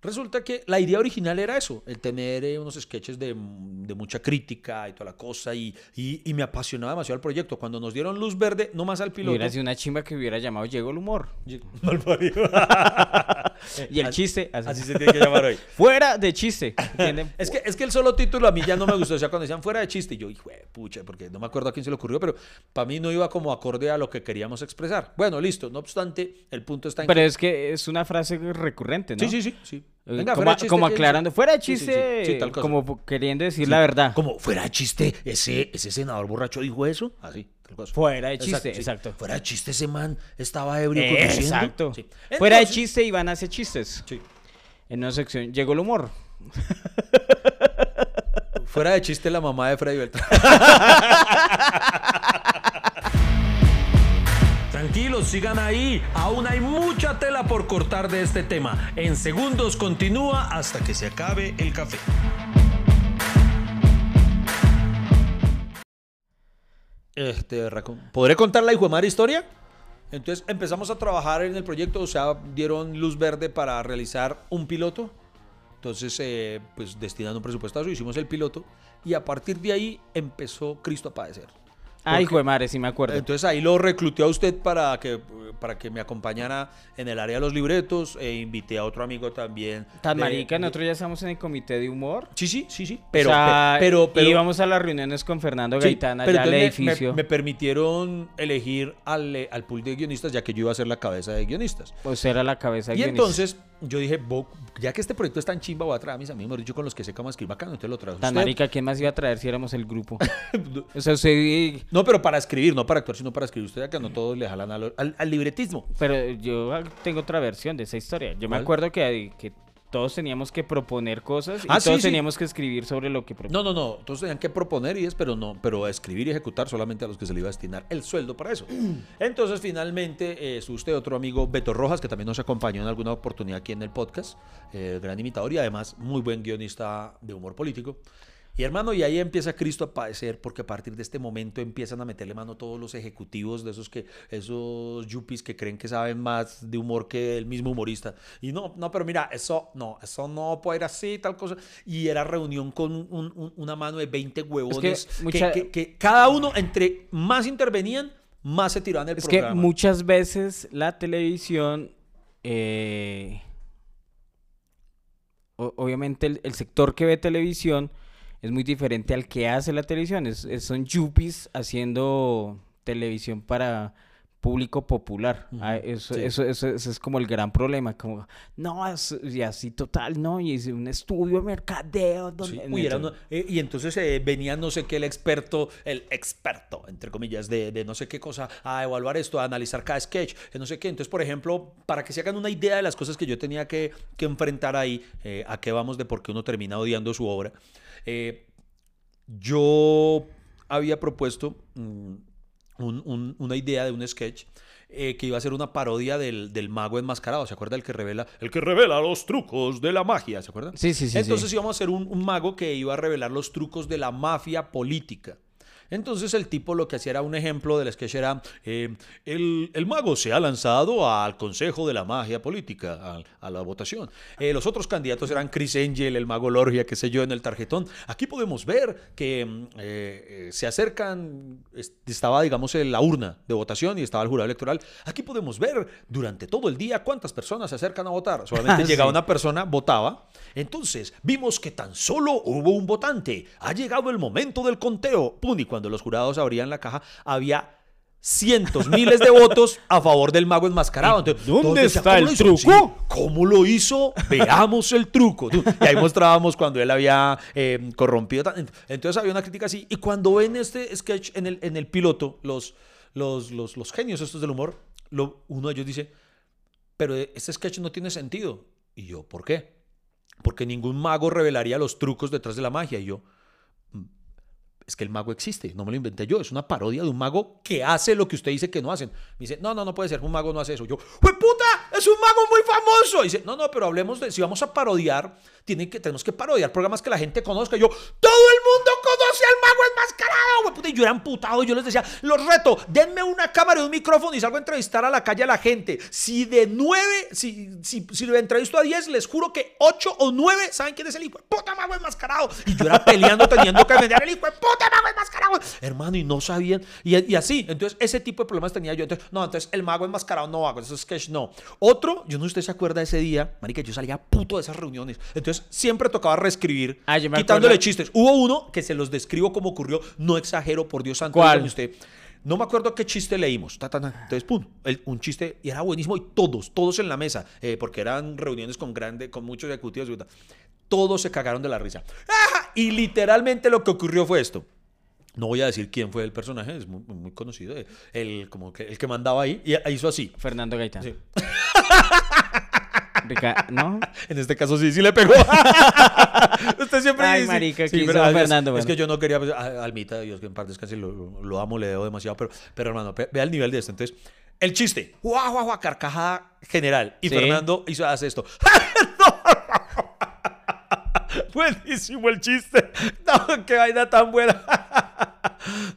Resulta que la idea original era eso, el tener eh, unos sketches de, de mucha crítica y toda la cosa, y, y- y me apasionaba demasiado el proyecto. Cuando nos dieron luz verde, no más al piloto. Hubiera sido una chimba que hubiera llamado Llegó el humor. Malparido. Y el chiste, así. Así se tiene que llamar hoy. Fuera de chiste. Es que, es que el solo título a mí ya no me gustó. O sea, cuando decían fuera de chiste, yo, hijo de pucha, porque no me acuerdo a quién se le ocurrió, pero para mí no iba como acorde a lo que queríamos expresar. Bueno, listo. No obstante, el punto está en Pero que. es que es una frase recurrente, ¿no? Sí, sí, sí. sí. Eh, Venga, como, chiste, como aclarando, fuera de Sí, sí, sí, chiste, sí, como queriendo decir la verdad. Como fuera de chiste, ese, ese senador borracho dijo eso. Así, Fuera de chiste, sí. exacto. Fuera de chiste, ese man estaba ebrio Eh, conduciendo. exacto. Sí. Fuera de chiste y van a hacer chistes. Sí. En una sección llegó el humor. Fuera de chiste, la mamá de Freddy Beltrán. Tranquilos, sigan ahí. Aún hay mucha tela por cortar de este tema. En segundos continúa hasta que se acabe el café. Este. ¿Podré contar la hijo historia? Entonces empezamos a trabajar en el proyecto, o sea, dieron luz verde para realizar un piloto. Entonces, eh, pues destinando un eso, hicimos el piloto y a partir de ahí empezó Cristo a padecer. Ay, hijo de madre, sí me acuerdo. Entonces ahí lo recluté a usted para que, para que me acompañara en el área de los libretos e invité a otro amigo también. Tan de- marica, de- nosotros ya estamos en el comité de humor. Sí, sí, sí, sí. Pero, o sea, pe- pero, pero, íbamos a las reuniones con Fernando sí, Gaitán allá al entonces me- me- edificio. Me, permitieron elegir al, eh, al pool de guionistas, ya que yo iba a ser la cabeza de guionistas. Pues era la cabeza Y guionista. entonces yo dije, "Bo- ya que este proyecto es tan chimba, voy a traer a mis amigos, mejor dicho, con los que sé cómo escribir bacano, entonces lo traigo. Tan marica, ¿quién más iba a traer si éramos el grupo? o sea, usted... No, pero para escribir, no para actuar, sino para escribir. Usted ya que no todos le jalan al, al- al libretismo. Pero yo tengo otra versión de esa historia. Yo me acuerdo que, que todos teníamos que proponer cosas y Ah, todos sí. teníamos que escribir sobre lo que No, proponíamos. no, no. Todos tenían que proponer ideas, pero no, pero escribir y ejecutar solamente a los que se le iba a destinar el sueldo para eso. Entonces, finalmente, eh, es usted otro amigo, Beto Rojas, que también nos acompañó en alguna oportunidad aquí en el podcast, eh, gran imitador y además muy buen guionista de humor político. Y hermano, y ahí empieza Cristo a padecer, porque a partir de este momento empiezan a meterle mano todos los ejecutivos de esos que, esos yuppies que creen que saben más de humor que el mismo humorista. Y no, no, pero mira, eso no, eso no puede ir así, tal cosa. Y era reunión con un- un- una mano de 20 huevones que, mucha- que- que cada uno, entre más intervenían, más se tiraban el Es que programa. muchas veces la televisión, eh, obviamente el, el sector que ve televisión es muy diferente al que hace la televisión. Es, es- son yuppies haciendo televisión para público popular. Ah, eso, sí. eso, eso- eso es como el gran problema. Como, no, es- y así total, no, y es un estudio de mercadeo. Sí, uy, era uno- eh, y entonces eh, venía no sé qué el experto, el experto, entre comillas, de, de no sé qué cosa, a evaluar esto, a analizar cada sketch, eh, no sé qué. Entonces, por ejemplo, para que se hagan una idea de las cosas que yo tenía que, que enfrentar ahí, eh, a qué vamos de por qué uno termina odiando su obra, eh, yo había propuesto un- un- una idea de un sketch. eh, que iba a ser una parodia del, del mago enmascarado, ¿se acuerda? El que revela, el que revela los trucos de la magia, ¿se acuerdan? Sí, sí, sí, sí. Entonces íbamos a hacer un, un mago que iba a revelar los trucos de la mafia política. Entonces el tipo lo que hacía era un ejemplo del sketch era, eh, el, el mago se ha lanzado al Consejo de la Magia Política, a, a la votación. Eh, los otros candidatos eran Chris Angel, el mago Lorgia, qué sé yo, en el tarjetón. Aquí podemos ver que mm, eh, eh, se acercan, es- estaba digamos en la urna de votación y estaba el jurado electoral. Aquí podemos ver durante todo el día cuántas personas se acercan a votar. Solamente Sí. llegaba una persona, votaba. Entonces vimos que tan solo hubo un votante. Ha llegado el momento del conteo. Y cuando los jurados abrían la caja, había cientos, miles de votos a favor del mago enmascarado. Entonces, ¿Dónde decían, está "¿Cómo el lo hizo?". truco? Sí, ¿Cómo lo hizo? Veamos el truco. Y ahí mostrábamos cuando él había eh, corrompido. Entonces había una crítica así. Y cuando ven este sketch en el, en el piloto, los, los, los, los genios estos del humor, lo- uno de ellos dice, pero este sketch no tiene sentido. Y yo, ¿por qué? Porque ningún mago revelaría los trucos detrás de la magia. Y yo, "Mm, es que el mago existe, no me lo inventé yo, es una parodia de un mago que hace lo que usted dice que no hacen. Me dice, no, no, no puede ser, un mago no hace eso. Yo, ¡pues puta! Es un mago muy famoso. Dice, no, no, pero hablemos de, si vamos a parodiar, tiene que, tenemos que parodiar programas que la gente conozca. Y yo, todo el mundo conoce al mago enmascarado, güey. Y yo era amputado, yo les decía, los reto, denme una cámara y un micrófono y salgo a entrevistar a la calle a la gente. Si de nueve, si, si, si le entrevisto a diez, les juro que ocho o nueve saben quién es el hijo de puta mago enmascarado. Y yo era peleando, teniendo que vender el hijo de puta mago enmascarado. Hermano, y no sabían. Y, y así, entonces ese tipo de problemas tenía yo. Entonces, no, entonces el mago enmascarado no hago, eso es sketch no. Otro, yo no sé si usted se acuerda de ese día, marica, yo salía puto de esas reuniones. Entonces siempre tocaba reescribir, Ah, quitándole acuerdo. chistes. Hubo uno que se los describo como ocurrió, no exagero, por Dios santo. ¿Cuál? dígame usted. No me acuerdo qué chiste leímos. ta, ta, ta. Entonces, pum, el- un chiste y era buenísimo y todos, todos en la mesa, eh, porque eran reuniones con grande, con muchos ejecutivos. Todos se cagaron de la risa. ¡Ah! Y literalmente lo que ocurrió fue esto. No voy a decir quién fue el personaje, es muy, muy conocido, eh, el, como que, el que mandaba ahí, y hizo así. Fernando Gaitán. Sí. Rica- ¿No? En este caso sí, sí le pegó. Usted siempre Ay, dice. marica, Sí, ¿qué pero es- Fernando, Es, bueno? que yo no quería. pues, a- Almita, Dios que en parte descanse, lo, lo amo, le debo demasiado. Pero, pero hermano, ve- vea el nivel de esto. Entonces, el chiste. Guau, guau, guau, carcajada general. Y Sí. Fernando hizo, hace esto. Buenísimo el chiste. No, qué vaina tan buena.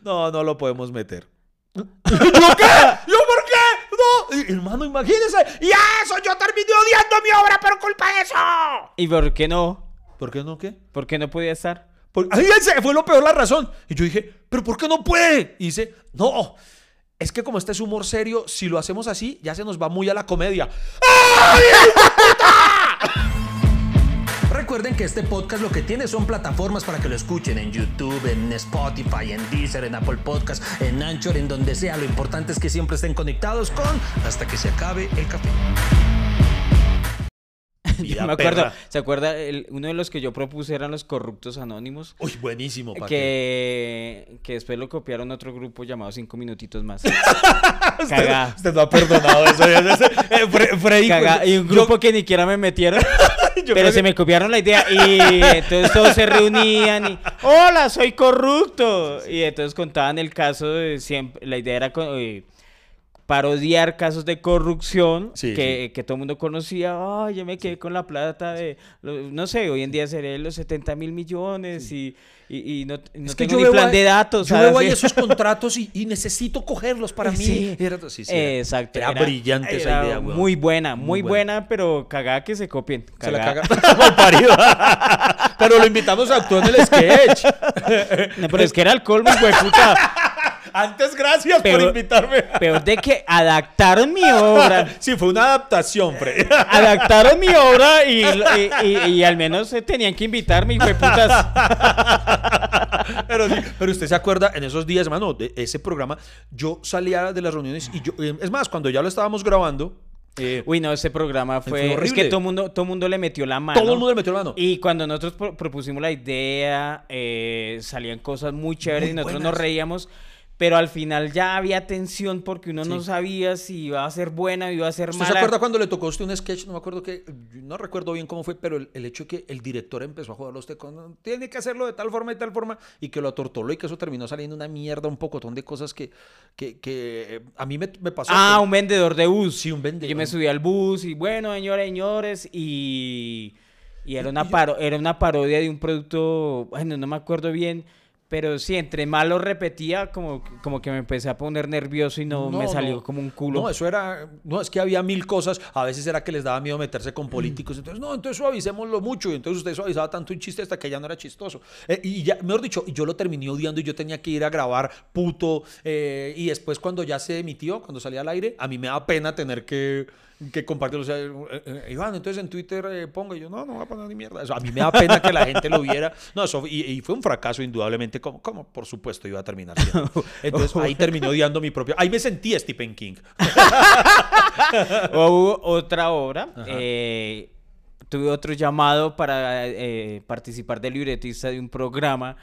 No, no lo podemos meter. ¿Yo qué? ¿Yo por hermano, imagínese. Y eso, yo terminé odiando mi obra por culpa de eso. ¿Y por qué no? ¿Por qué no qué? ¿Por qué no podía estar? Por- Ahí ese fue lo peor la razón. Y yo dije, ¿pero por qué no puede? Y dice, no, es que como este es humor serio, si lo hacemos así, ya se nos va muy a la comedia. Recuerden que este podcast lo que tiene son plataformas para que lo escuchen en YouTube, en Spotify, en Deezer, en Apple Podcast, en Anchor, en donde sea. Lo importante es que siempre estén conectados con hasta que se acabe el café. Yo me acuerdo, perra. ¿se acuerda? El- uno de los que yo propuse eran los corruptos anónimos. Uy, buenísimo. ¿pa' qué? Que, que después lo copiaron otro grupo llamado Cinco Minutitos Más. Usted, Cagá. usted no ha perdonado eso. Eh, Fre- Freddy, Cagá. pues, Y un yo- grupo que ni siquiera me metieron. pero se me copiaron la idea y entonces todos se reunían y hola soy corrupto y entonces contaban el caso de siempre la idea era co- eh, parodiar casos de corrupción Sí, que, que todo el mundo conocía ay yo me quedé con la plata de no sé hoy en día sería los 70 mil millones y, y, y no, no Es que tengo yo ni plan de datos Yo veo ahí esos contratos y, y necesito cogerlos para mí. Era- era- Exacto. Era, brillante esa idea, weón. Muy buena, Muy muy, buena. buena, pero cagada que se copien. Se la caga. Pero lo invitamos a actuar en el sketch. No, pero es que era el colmo, güey, puta. Antes, gracias por Pero- invitarme. Peor de que adaptaron mi obra. Sí, fue una adaptación, Fred. Adaptaron mi obra y, y- y- y al menos se tenían que invitarme, hijo de putas. pero, pero usted se acuerda, en esos días, hermano, de ese programa, yo salía de las reuniones y yo, eh, es más, cuando ya lo estábamos grabando, eh, Uy, no, ese programa Fue fue. es que todo mundo, todo mundo le metió la mano. todo el mundo le metió la mano. Y cuando nosotros pro- propusimos la idea, eh, salían cosas muy chéveres Muy y nosotros buenas. nos reíamos. Pero al final ya había tensión porque uno no sabía si iba a ser buena o iba a ser ¿Usted mala. se acuerda cuando le tocó a usted un sketch? No me acuerdo que, no recuerdo bien cómo fue, pero el, el hecho de que el director empezó a joderlo a usted con, tiene que hacerlo de tal forma y tal forma, y que lo atortoló y que eso terminó saliendo una mierda, un pocotón de cosas que, que, que, a mí me, me pasó. Ah, un vendedor de bus. Sí, un vendedor. Yo me subí al bus y bueno, señores, señores, y, y era, una paro- era una parodia de un producto, bueno, no me acuerdo bien, pero sí, entre más lo repetía, como, como que me empecé a poner nervioso y no, me salió no. como un culo. No, eso era. No, es que había mil cosas. A veces era que les daba miedo meterse Mm. con políticos. Entonces, no, entonces suavicémoslo mucho. Y entonces usted suavizaba tanto un chiste hasta que ya no era chistoso. Eh, y ya, mejor dicho, yo lo terminé odiando y yo tenía que ir a grabar puto. eh, y después, cuando ya se emitió, cuando salía al aire, a mí me da pena tener que. Que compartirlo, o sea, eh, eh, Iván, entonces en Twitter eh, pongo, y yo, no, no voy a poner ni mierda. Eso, a mí me da pena que la gente lo viera. No, eso, y, y fue un fracaso, indudablemente, como, como por supuesto iba a terminar. siendo. Entonces ahí terminé odiando mi propio. Ahí me sentí Stephen King. O hubo otra obra. eh, tuve otro llamado para eh, participar de libretista de un programa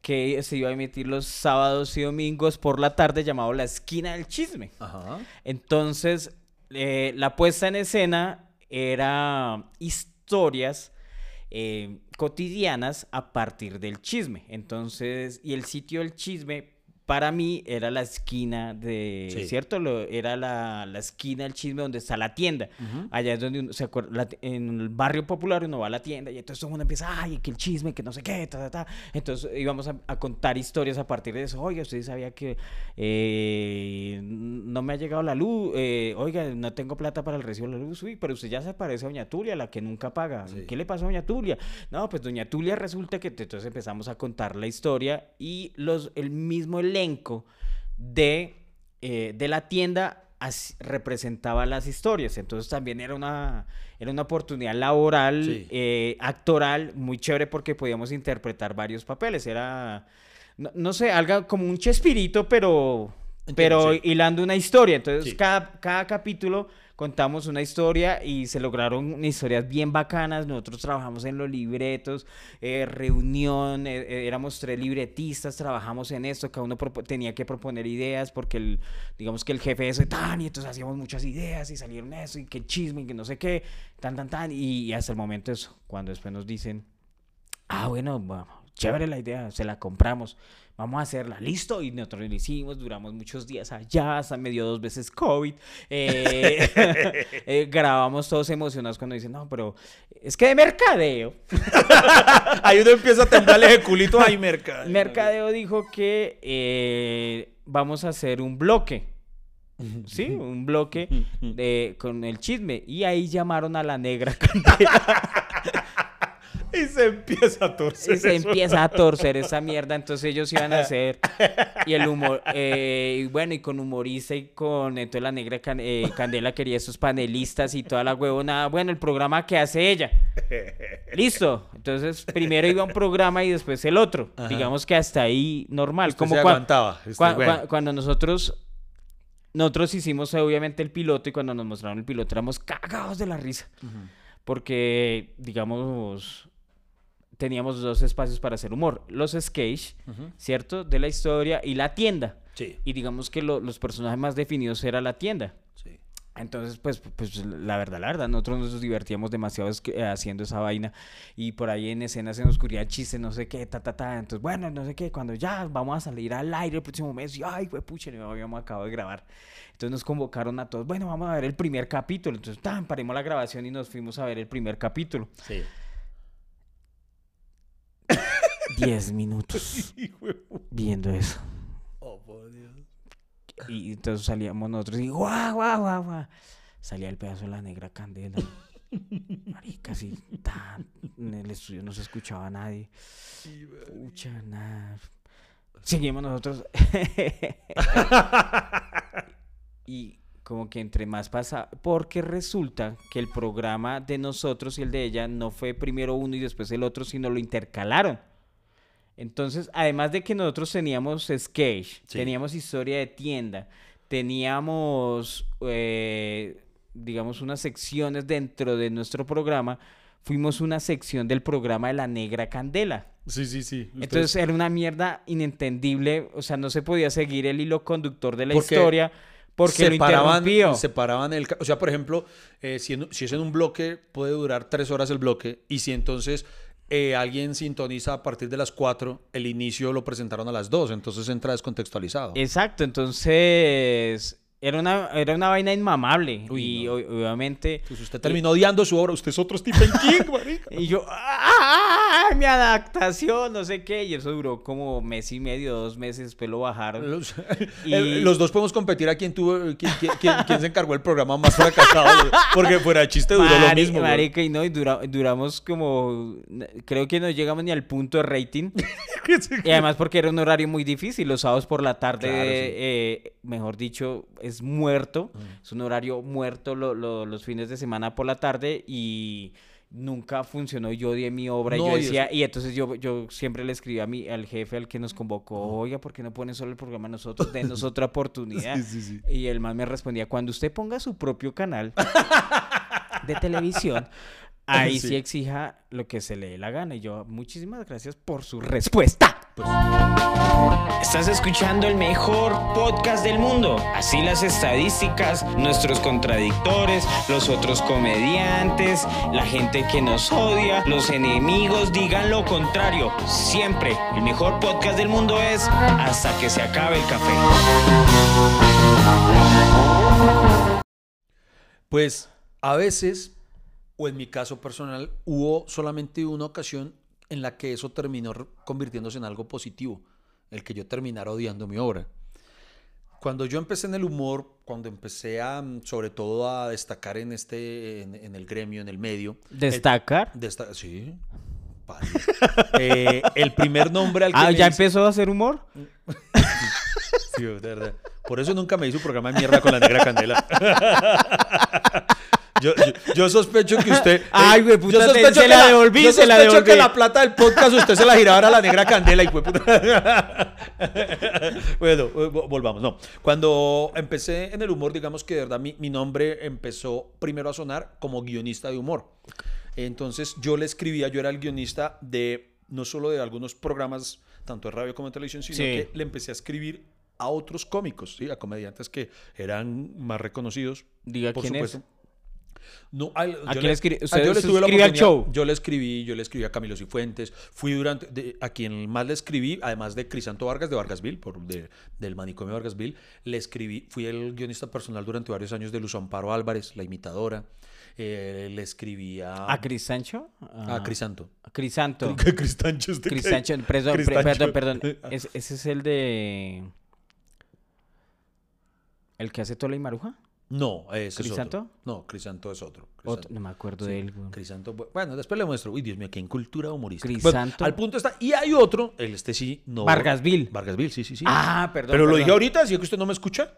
que se iba a emitir los sábados y domingos por la tarde llamado La Esquina del Chisme. Ajá. Entonces, eh, la puesta en escena era historias eh, cotidianas a partir del chisme. Entonces, y el sitio del chisme para mí era la esquina de, Sí. ¿cierto? Lo- era la, la esquina del chisme donde está la tienda. Allá es donde uno, se acuerda, la- en el barrio popular uno va a la tienda y entonces todo el mundo empieza, ay, que el chisme, que no sé qué, ta, ta, ta. Entonces íbamos a, a contar historias a partir de eso. Oiga, usted sabía que eh, no me ha llegado la luz, eh, oiga, no tengo plata para el recibo de la luz, uy, pero usted ya se parece a Doña Tulia, la que nunca paga. Sí. ¿Qué le pasó a Doña Tulia? No, pues Doña Tulia resulta que entonces empezamos a contar la historia y los, el mismo elenco de, eh, de la tienda representaba las historias. Entonces también era una, era una oportunidad laboral, Sí. eh, actoral, muy chévere porque podíamos interpretar varios papeles. Era, no, no sé, algo como un chespirito, pero, Entiendo, pero sí. hilando una historia. Entonces Sí. cada, cada capítulo contamos una historia y se lograron historias bien bacanas. Nosotros trabajamos en los libretos, eh, reunión, eh, eh, éramos tres libretistas, trabajamos en esto, cada uno tenía que proponer ideas porque el, digamos que el jefe es tan y entonces hacíamos muchas ideas y salieron eso y que chisme y que no sé qué, tan, tan, tan. Y, y hasta el momento eso, cuando después nos dicen, ah, bueno, bueno, chévere la idea, se la compramos, vamos a hacerla, listo, y nosotros lo hicimos, duramos muchos días allá, hasta me dio dos veces COVID, eh, eh, grabamos todos emocionados cuando dicen, no, pero es que de mercadeo, Ahí uno empieza a temblarle de culito. Ay, mercado. mercadeo dijo que eh, vamos a hacer un bloque. sí, un bloque de, con el chisme. Y ahí llamaron a la negra candela. Y se empieza a torcer. y se eso. empieza a torcer esa mierda. Entonces ellos iban a hacer. Y el humor. eh, y bueno, y con humorista y con. Entonces la negra Can- eh, candela quería esos panelistas y toda la huevonada. Bueno, el programa que hace ella. Listo. Entonces primero iba un programa y después el otro. Ajá. Digamos que hasta ahí normal. Usted como se cua- aguantaba. Usted, Cua- bueno. cua- cuando nosotros nosotros hicimos obviamente el piloto y cuando nos mostraron el piloto éramos cagados de la risa porque digamos teníamos dos espacios para hacer humor los sketch Ujú. cierto de la historia y la tienda Sí, y digamos que lo- los personajes más definidos era la tienda sí. entonces, pues, pues la verdad, la verdad, nosotros nos divertíamos demasiado eh, haciendo esa vaina y por ahí en escenas se nos ocurría chistes, no sé qué, ta, ta, ta. Entonces, bueno, no sé qué, cuando ya vamos a salir al aire el próximo mes, y ay, güey, pucha, no habíamos acabado de grabar. Entonces nos convocaron a todos, bueno, vamos a ver el primer capítulo. Entonces, tan, paremos la grabación y nos fuimos a ver el primer capítulo. Sí. Diez minutos viendo eso. Oh, por Dios. Y entonces salíamos nosotros y guau, guau, guau, guau. Salía el pedazo de la negra candela. Marica, así, tan, en el estudio no se escuchaba a nadie. Pucha, nada. Seguimos nosotros. y como que entre más pasa, porque resulta que el programa de nosotros y el de ella no fue primero uno y después el otro, sino lo intercalaron. Entonces, además de que nosotros teníamos sketch, Sí. teníamos historia de tienda, teníamos, eh, digamos, unas secciones dentro de nuestro programa, fuimos una sección del programa de la Negra Candela. Sí, sí, sí. Ustedes- Entonces era una mierda inentendible, o sea, no se podía seguir el hilo conductor de la Porque historia porque lo separaban, interrumpió. separaban el... O sea, por ejemplo, eh, si, en- si es en un bloque, puede durar tres horas el bloque. Y si entonces eh, alguien sintoniza a partir de las cuatro, el inicio lo presentaron a las dos. Entonces entra descontextualizado. Exacto, entonces era una, era una vaina inmamable Uy, y no. obviamente... Pues usted terminó odiando su obra. Usted es otro Stephen King, marica. Y yo, ¡ah! Mi adaptación, no sé qué. Y eso duró como mes y medio, dos meses, después lo bajaron. Los, Y- el- los dos podemos competir a quién tuvo, quién, quién- quién- quién se encargó el programa más fracasado. Porque fuera de chiste duró lo Mari- mismo. güey. Marica, y no, y dura- duramos como, creo que no llegamos ni al punto de rating. Y además porque era un horario muy difícil, los sábados por la tarde, Claro, sí. eh, mejor dicho, es muerto, es un horario muerto lo- lo- los fines de semana por la tarde y nunca funcionó, yo odié mi obra No, y yo decía, y entonces yo, yo siempre le escribí a mi, al jefe al que nos convocó, oiga, ¿por qué no ponen solo el programa nosotros? Denos otra oportunidad. Sí, sí, sí. Y el man me respondía, cuando usted ponga su propio canal de televisión, ahí sí. Sí. exija lo que se le dé la gana. Y yo, muchísimas gracias por su respuesta. Estás escuchando el mejor podcast del mundo. Así las estadísticas, nuestros contradictores, los otros comediantes, la gente que nos odia, los enemigos digan lo contrario. Siempre el mejor podcast del mundo es hasta que se acabe el café. Pues a veces, o en mi caso personal, hubo solamente una ocasión en la que eso terminó convirtiéndose en algo positivo, el que yo terminara odiando mi obra. Cuando yo empecé en el humor, cuando empecé a, mm, sobre todo a destacar en este, en, en el gremio, en el medio. ¿Destacar? el- desta- sí. Eh, el primer nombre al que Ah, ¿ya hice- empezó a hacer humor? Sí, de verdad. Por eso nunca me hizo un programa de mierda con la negra candela. Yo, yo- yo sospecho que usted. Ay, eh, güey, puta, yo sospecho se que la devolví, yo se la que plata del podcast usted se la giraba a la negra candela y puta. Bueno, eh, vo- volvamos. No. Cuando empecé en el humor, digamos que de verdad mi, mi nombre empezó primero a sonar como guionista de humor. Entonces yo le escribía, yo era el guionista de no solo de algunos programas, tanto de radio como de televisión, sino Sí. que le empecé a escribir a otros cómicos, ¿sí? a comediantes que eran más reconocidos. Diga por quién es. No, al- ¿A yo quién le- le ah, usted- yo le usted tuve la escribe al show? Yo le escribí, yo le escribí a Camilo Cifuentes. Fui durante, de- a quien más le escribí, además de Crisanto Vargas de Vargasville, por, de- del manicomio Vargasville, le escribí, fui el guionista personal durante varios años de Luz Amparo Álvarez, la imitadora. Eh, le escribí a, ¿A Cris Sancho? a Crisanto. Crisanto. ¿Qué Cristancho este Cris qué? Sancho, perdón, pre- Cristancho. perdón, perdón. Es- ese es el de... ¿El que hace Tola y Maruja? No, ese es ¿Crisanto? otro. No, Crisanto es otro. No me acuerdo Sí, de él. güey. Crisanto, bu- bueno, después le muestro. Uy, Dios mío, qué en cultura humorística. Crisanto. Bueno, al punto está. Y hay otro, el este sí, no. Vargasville. Vargasville, sí, sí, sí. Ah, perdón. Pero lo dije ahorita, ¿sí es que usted no me escucha?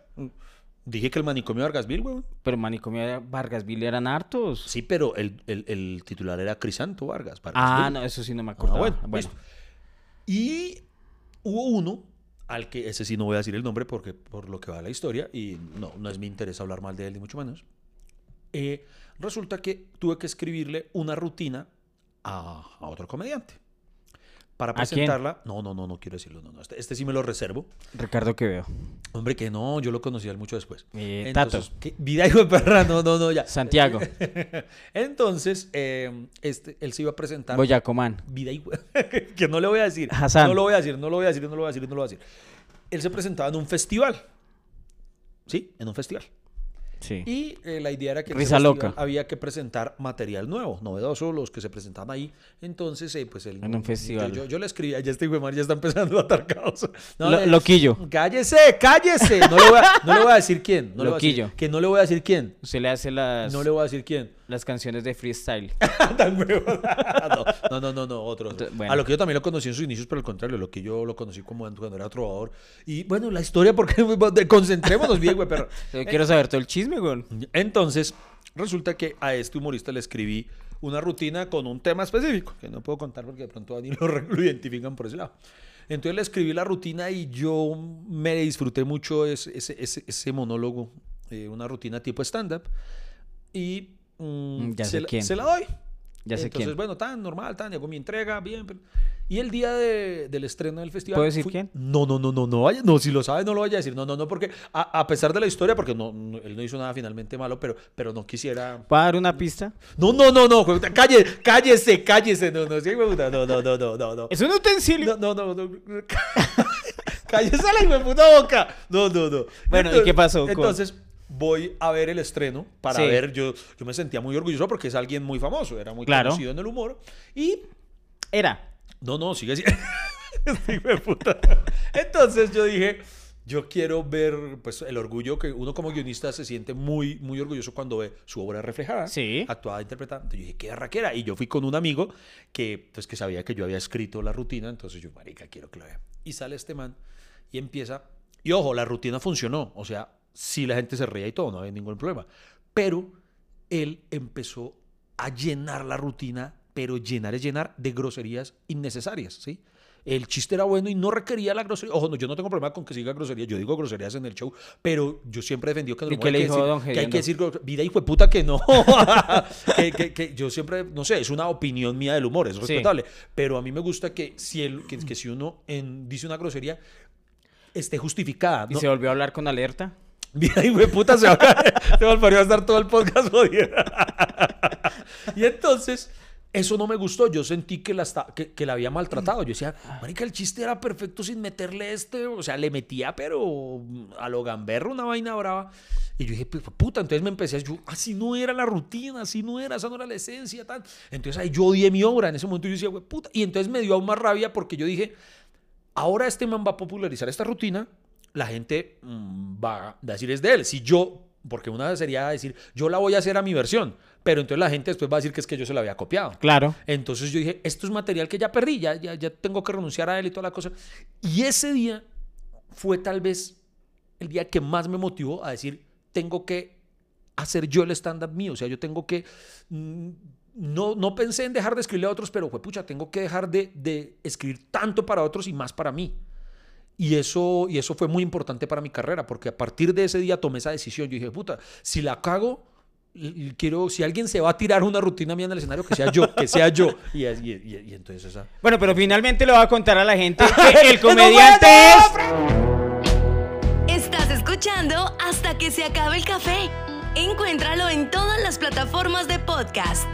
Dije que el manicomio de Vargasville, weón. Pero manicomio de Vargasville eran hartos. Sí, pero el, el- el titular era Crisanto Vargas. ah, no, eso sí no me Ah, acuerdo. bueno, bueno. listo. Y hubo uno al que ese sí no voy a decir el nombre porque por lo que va la historia y no, no es mi interés hablar mal de él ni mucho menos. Eh, resulta que tuve que escribirle una rutina a, a otro comediante. Para presentarla. No, no, no, no quiero decirlo. No, no. Este, este sí me lo reservo. Ricardo Quevedo. Hombre, que no, yo lo conocí a él mucho después. Eh, Entonces, ¿qué? vida hijo de perra, no, no, no, ya. Santiago. Entonces, eh, este, él se iba a presentar. Boyacomán. Vida y que no le voy a decir. Hassan. No lo voy a decir, no lo voy a decir, no lo voy a decir, no lo voy a decir. Él se presentaba en un festival. ¿Sí? En un festival. Sí. Y eh, la idea era que Risa loca. había que presentar material nuevo, novedoso, los que se presentaban ahí. Entonces, eh, pues él. En un festival. Yo, yo, yo le escribía, ya este madre ya está empezando a atar caos. No, Lo- eh, loquillo. Cállese, cállese. No le voy a, no le voy a decir quién. No decir- Loquillo. que no le voy a decir quién. Usted le hace las, No le voy a decir quién. las canciones de freestyle. Tan no, no, no, no, otro. otro. Ent- bueno. A lo que yo también lo conocí en sus inicios, pero al contrario, lo que yo lo conocí como cuando era trovador. Y bueno, la historia, porque concentrémonos bien, güey, perro. Yo quiero saber todo el chisme, güey. Entonces, resulta que a este humorista le escribí una rutina con un tema específico, que no puedo contar porque de pronto a ni lo, lo identifican por ese lado. Entonces le escribí la rutina y yo me disfruté mucho ese, ese, ese- ese monólogo, eh, una rutina tipo stand-up. Y mm, Mm, ya se, sé la- quién. se la doy. Ya sé Entonces, quién. bueno, tan normal, tan, hago mi entrega, bien. pero- Y el día de- del estreno del festival. ¿Puedo decir fui- quién? No, no, no, no, no, vaya, no, si lo sabe, no lo vaya a decir. No, no, no, porque a, a pesar de la historia, porque no, no- él no hizo nada finalmente malo, pero, pero no quisiera. ¿Puedo dar una pista? No, no, no, no, calle, cállese, cállese, no, no, no, no, no, no, no, no. Es un utensilio. No, no, no, no. Cállese la hijo puta boca. No, no, no. Bueno, ¿y qué pasó con- Entonces, voy a ver el estreno para Sí. ver. Yo, yo me sentía muy orgulloso porque es alguien muy famoso, era muy Claro. conocido en el humor. Y Era. no, no, sigue siendo. Este puta. Entonces yo dije, yo quiero ver pues el orgullo que uno como guionista se siente muy, muy orgulloso cuando ve su obra reflejada, Sí. actuada, interpretada. Entonces yo dije, qué arraquera. Y yo fui con un amigo que pues que sabía que yo había escrito la rutina, entonces yo, marica, quiero que lo vea. Y sale este man y empieza. Y ojo, la rutina funcionó. O sea, sí la gente se reía y todo, no había ningún problema. Pero él empezó a llenar la rutina, pero llenar es llenar de groserías innecesarias, ¿sí? El chiste era bueno y no requería la grosería. Ojo, no, yo no tengo problema con que siga groserías. Yo digo groserías en el show, pero yo siempre he defendido que, ¿Y qué que dijo decir- don que hay que decir vida hijo de puta que no. que, que- que yo siempre, no sé, es una opinión mía del humor, es respetable. Pero a mí me gusta que si, el, que, si uno en- dice una grosería esté justificada. ¿Y ¿no? se volvió a hablar con alerta? Vida hijo de puta se va, a- se va a estar todo el podcast jodido. y entonces, eso no me gustó. Yo sentí que la, que, que la había maltratado. Yo decía, marica, el chiste era perfecto sin meterle este. O sea, le metía, pero a lo gamberro una vaina brava. Y yo dije, puta, entonces me empecé a yo, así no era la rutina, así no era, esa no era la esencia, tal. Entonces ahí yo odié mi obra. En ese momento yo decía, puta. Y entonces me dio aún más rabia porque yo dije, ahora este man va a popularizar esta rutina, la gente mm, va a decir es de él. Si yo, porque una sería decir, yo la voy a hacer a mi versión, pero entonces la gente después va a decir que es que yo se la había copiado. Claro. Entonces yo dije, esto es material que ya perdí, ya, ya, ya tengo que renunciar a él y toda la cosa. Y ese día fue tal vez el día que más me motivó a decir, tengo que hacer yo el stand-up mío. O sea, yo tengo que... mm, no, no pensé en dejar de escribirle a otros, pero fue pucha, tengo que dejar de, de escribir tanto para otros y más para mí. Y eso, y eso fue muy importante para mi carrera, porque a partir de ese día tomé esa decisión. Yo dije, puta, si la cago, quiero, si alguien se va a tirar una rutina mía en el escenario, que sea yo, que sea yo. Y, y- y- y entonces esa... Bueno, pero finalmente le voy a contar a la gente que el ¡Que no comediante es... Estás escuchando hasta que se acabe el café. Encuéntralo en todas las plataformas de podcast.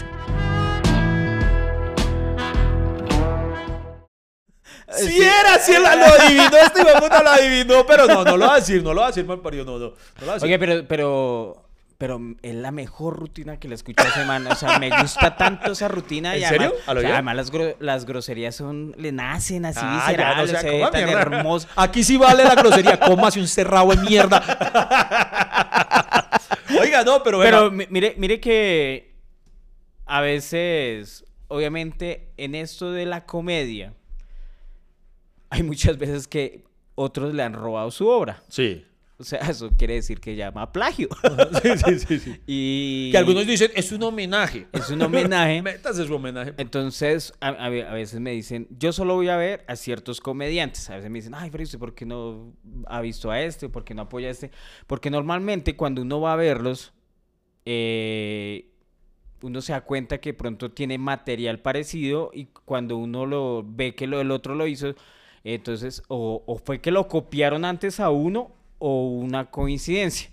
Si era, si él lo adivinó, este puta lo adivinó, pero no, no lo va a decir, no lo va a decir, mal parido, no, no, no lo va a decir. Oye, pero, pero, pero es la mejor rutina que le escuché a semana. O sea, me gusta tanto esa rutina. ¿En y además, serio? ¿A lo o sea, bien? además las, gro- las groserías son, le nacen así Ah, no viscerales, sea, se tan hermoso. Aquí sí vale la grosería. Cómase un cerrado de mierda. Oiga, no, pero. Pero mi- mire, mire que a veces, obviamente, en esto de la comedia, hay muchas veces que otros le han robado su obra. Sí. O sea, eso quiere decir que llama plagio. sí, sí, sí, sí. Y Que algunos dicen, es un homenaje. es un homenaje. Métase su homenaje. Entonces, a, a ve- a veces me dicen, yo solo voy a ver a ciertos comediantes. A veces me dicen, ay, pero ¿usted por qué no ha visto a este? ¿Por qué no apoya a este? Porque normalmente cuando uno va a verlos, eh, uno se da cuenta que pronto tiene material parecido y cuando uno lo ve que lo, el otro lo hizo, entonces, o, o fue que lo copiaron antes a uno o una coincidencia.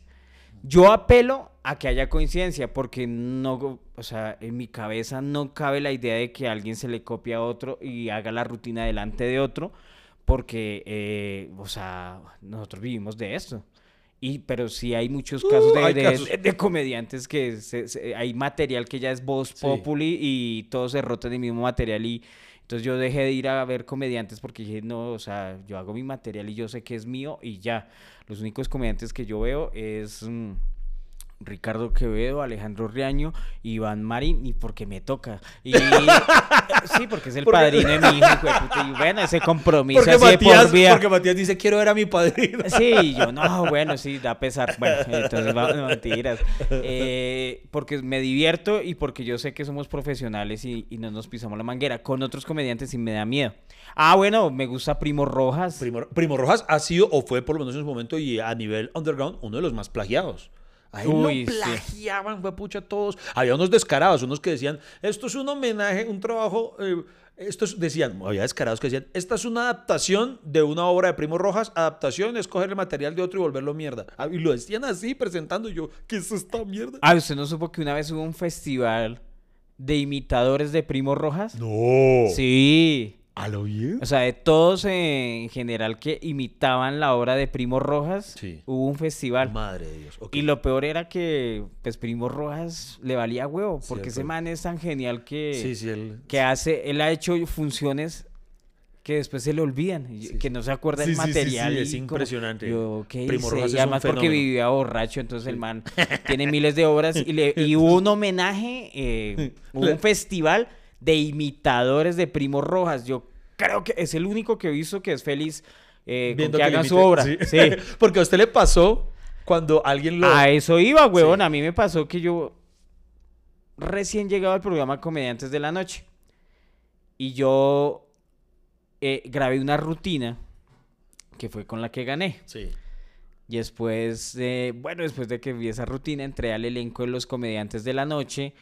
Yo apelo a que haya coincidencia porque no, o sea, en mi cabeza no cabe la idea de que alguien se le copie a otro y haga la rutina delante de otro porque, eh, o sea, nosotros vivimos de esto. Y, pero sí hay muchos casos de, Uh, hay de- casos. de- de comediantes que se- se- hay material que ya es voz Sí. populi y todos se rotan el mismo material y entonces yo dejé de ir a ver comediantes porque dije, no, o sea, yo hago mi material y yo sé que es mío y ya. Los únicos comediantes que yo veo es mm, Ricardo Quevedo, Alejandro Riaño, Iván Marín, y porque me toca. Y sí, porque es el Porque- padrino de mi hijo, hijo de puta, y bueno, ese compromiso Porque así de por vida. porque Matías dice, quiero ver a mi padrino. Sí, y yo, no, bueno, sí, da pesar. Bueno, entonces, no, mentiras. Eh, porque me divierto y porque yo sé que somos profesionales y, y no nos pisamos la manguera. Con otros comediantes sí me da miedo. Ah, bueno, me gusta Primo Rojas. Primo, Primo Rojas ha sido, o fue por lo menos en su momento, y a nivel underground, uno de los más plagiados. A él Uy, lo plagiaban, fue pucha, todos. Había unos descarados, unos que decían, esto es un homenaje, un trabajo. eh, estos decían, había descarados que decían, esta es una adaptación de una obra de Primo Rojas. Adaptación es coger el material de otro y volverlo mierda. Ah, Y lo decían así, presentando. Y yo, ¿qué es esta mierda? Ah, ¿usted no supo que una vez hubo un festival de imitadores de Primo Rojas? No. Sí. ¿A lo bien? O sea, de todos en general que imitaban la obra de Primo Rojas, Sí. hubo un festival. Madre de Dios. ok. Y lo peor era que, pues, Primo Rojas le valía huevo, porque ese Cierto. man es tan genial que, Sí, sí, él. que hace, él ha hecho funciones que después se le olvidan, Sí, que no se acuerda Sí, el sí, sí, material. es como- impresionante. yo, ¿qué Primo? Rojas Y además porque vivía borracho, entonces el man tiene miles de obras y, le, y hubo un homenaje, eh, hubo un festival de imitadores de Primo Rojas. Yo creo que es el único que he visto que es feliz eh, con Viendo que que le hagan su obra. sí. Sí. Porque a usted le pasó cuando alguien lo. A eso iba, huevón. Sí. A mí me pasó que yo recién llegado al programa Comediantes de la Noche. Y yo eh, grabé una rutina que fue con la que gané. Sí. Y después, de- bueno, después de que vi esa rutina, entré al elenco de los Comediantes de la Noche.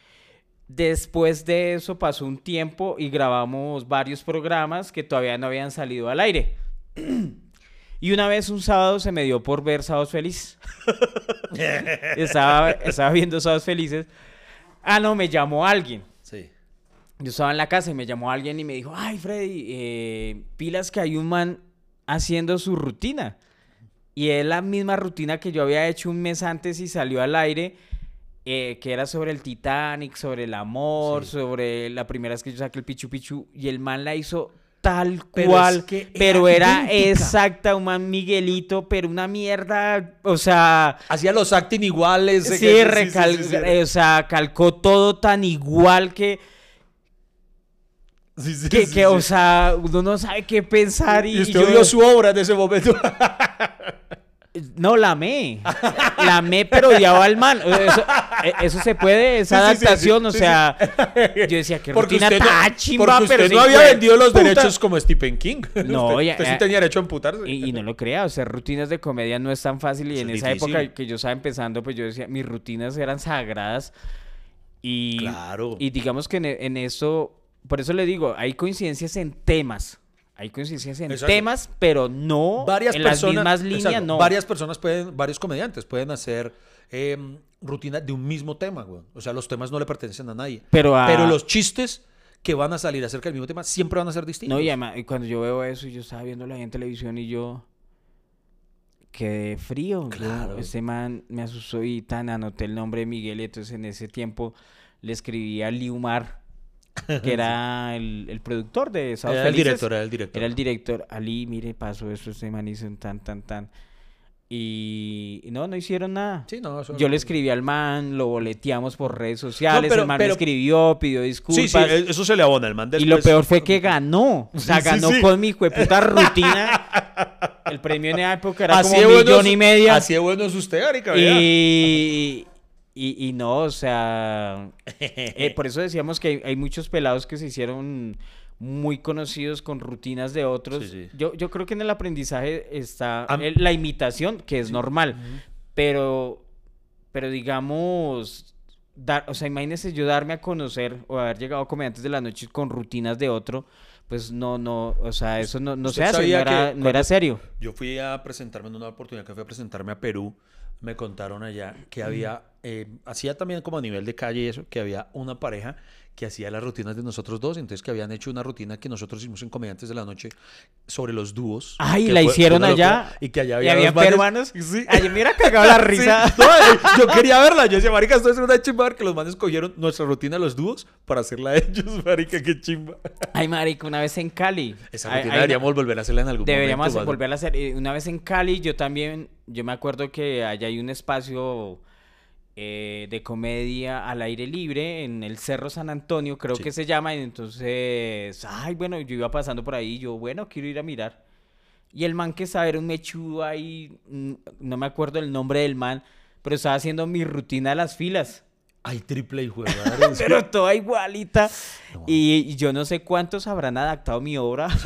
Después de eso pasó un tiempo y grabamos varios programas que todavía no habían salido al aire. Y una vez un sábado se me dio por ver Sábados Felices. estaba, estaba viendo Sábados Felices. Ah, no, me llamó alguien. Sí. Yo estaba en la casa y me llamó alguien y me dijo, ay, Freddy, eh, pilas que hay un man haciendo su rutina. Y es la misma rutina que yo había hecho un mes antes y salió al aire, eh, que era sobre el Titanic, sobre el amor, Sí. sobre la primera vez que yo saqué el Pichu Pichu. Y el man la hizo tal Pero cual, es que era pero era exacta, un man Miguelito, pero una mierda, o sea... Hacía los acting iguales. Sí, que- recal- sí, sí, o sea, calcó todo tan igual que, Sí, sí, que, sí, que, o sea, uno no sabe qué pensar y, Y y usted yo- vio su obra en ese momento. no la amé, la amé pero odiaba al man, eso, eh, eso se puede, esa Sí, sí, sí, sí, adaptación, o sea, yo decía que Porque rutina usted no, chimba, porque pero usted no sí, había vendido los puta. derechos como Stephen King. No, usted, ya- usted sí tenía derecho a emputarse. Y, y no lo crea, o sea, rutinas de comedia no es tan fácil y Eso en es esa época que yo estaba empezando, pues yo decía, mis rutinas eran sagradas y, Claro. y digamos que en, en eso, por eso le digo, hay coincidencias en temas, hay coincidencias en Exacto. temas, pero no varias en personas, las mismas líneas, exacto, no. Varias personas pueden, varios comediantes pueden hacer eh, rutina de un mismo tema, güey. O sea, los temas no le pertenecen a nadie. Pero a- Pero los chistes que van a salir acerca del mismo tema siempre van a ser distintos. No, y además, cuando yo veo eso, yo estaba viéndolo ahí en televisión y yo... quedé frío. yo- Claro. Ese man me asustó y tan anoté el nombre de Miguel. Y entonces en ese tiempo le escribí a Liumar, que era el, el productor de Sábados Era el director, era el director. Era el director. Ali, mire, pasó esto, este man hizo un tan, tan, tan. Y, no, no hicieron nada. Sí, no, eso- Yo le escribí al man, lo boleteamos por redes sociales, pero- el man me pero- escribió, pidió disculpas. Sí, sí, e- eso se le abona al man Y lo después. peor fue que ganó. O sea, Sí, sí, ganó sí. con mi puta rutina. El premio en esa época era como un bueno millón es- y medio. Así de bueno es usted, Arica, vea. Y, y, y no, o sea, eh, por eso decíamos que hay, hay muchos pelados que se hicieron muy conocidos con rutinas de otros. Sí, sí. Yo, yo creo que en el aprendizaje está Am- la imitación, que es normal, pero, pero digamos, dar, o sea, imagínese yo darme a conocer o haber llegado a comediantes de la noche con rutinas de otro, pues no, no, o sea, eso no, no ¿Usted se hace, no era, no serio. Yo fui a presentarme en una oportunidad que fui a presentarme a Perú. Me contaron allá que había, eh, hacía también como a nivel de calle y eso, que había una pareja que hacía las rutinas de nosotros dos, entonces que habían hecho una rutina que nosotros hicimos en Comediantes de la Noche sobre los dúos. Ay, la fue- hicieron fue allá. locura, Y que allá ¿Y había había peruanos? Sí. Ay, me hubiera cagado la risa. Sí, no, yo quería verla. Yo decía, marica, esto es una chimba que los manes cogieron nuestra rutina de los dúos para hacerla a ellos, marica, qué chimba. Ay, marica, una vez en Cali. Esa rutina ay, deberíamos volver a hacerla en algún Deberíamos momento. mano. volver a hacer. eh, Una vez en Cali, yo también, yo me acuerdo que allá hay un espacio eh, de comedia al aire libre en el Cerro San Antonio, creo Sí. que se llama. Y entonces, ay, bueno, yo iba pasando por ahí, yo, bueno, quiero ir a mirar. Y el man que estaba era un mechudo ahí, no me acuerdo el nombre del man, pero estaba haciendo mi rutina de las filas. Ay, triple hijo de madre. Pero toda igualita. Y, y yo no sé cuántos habrán adaptado mi obra.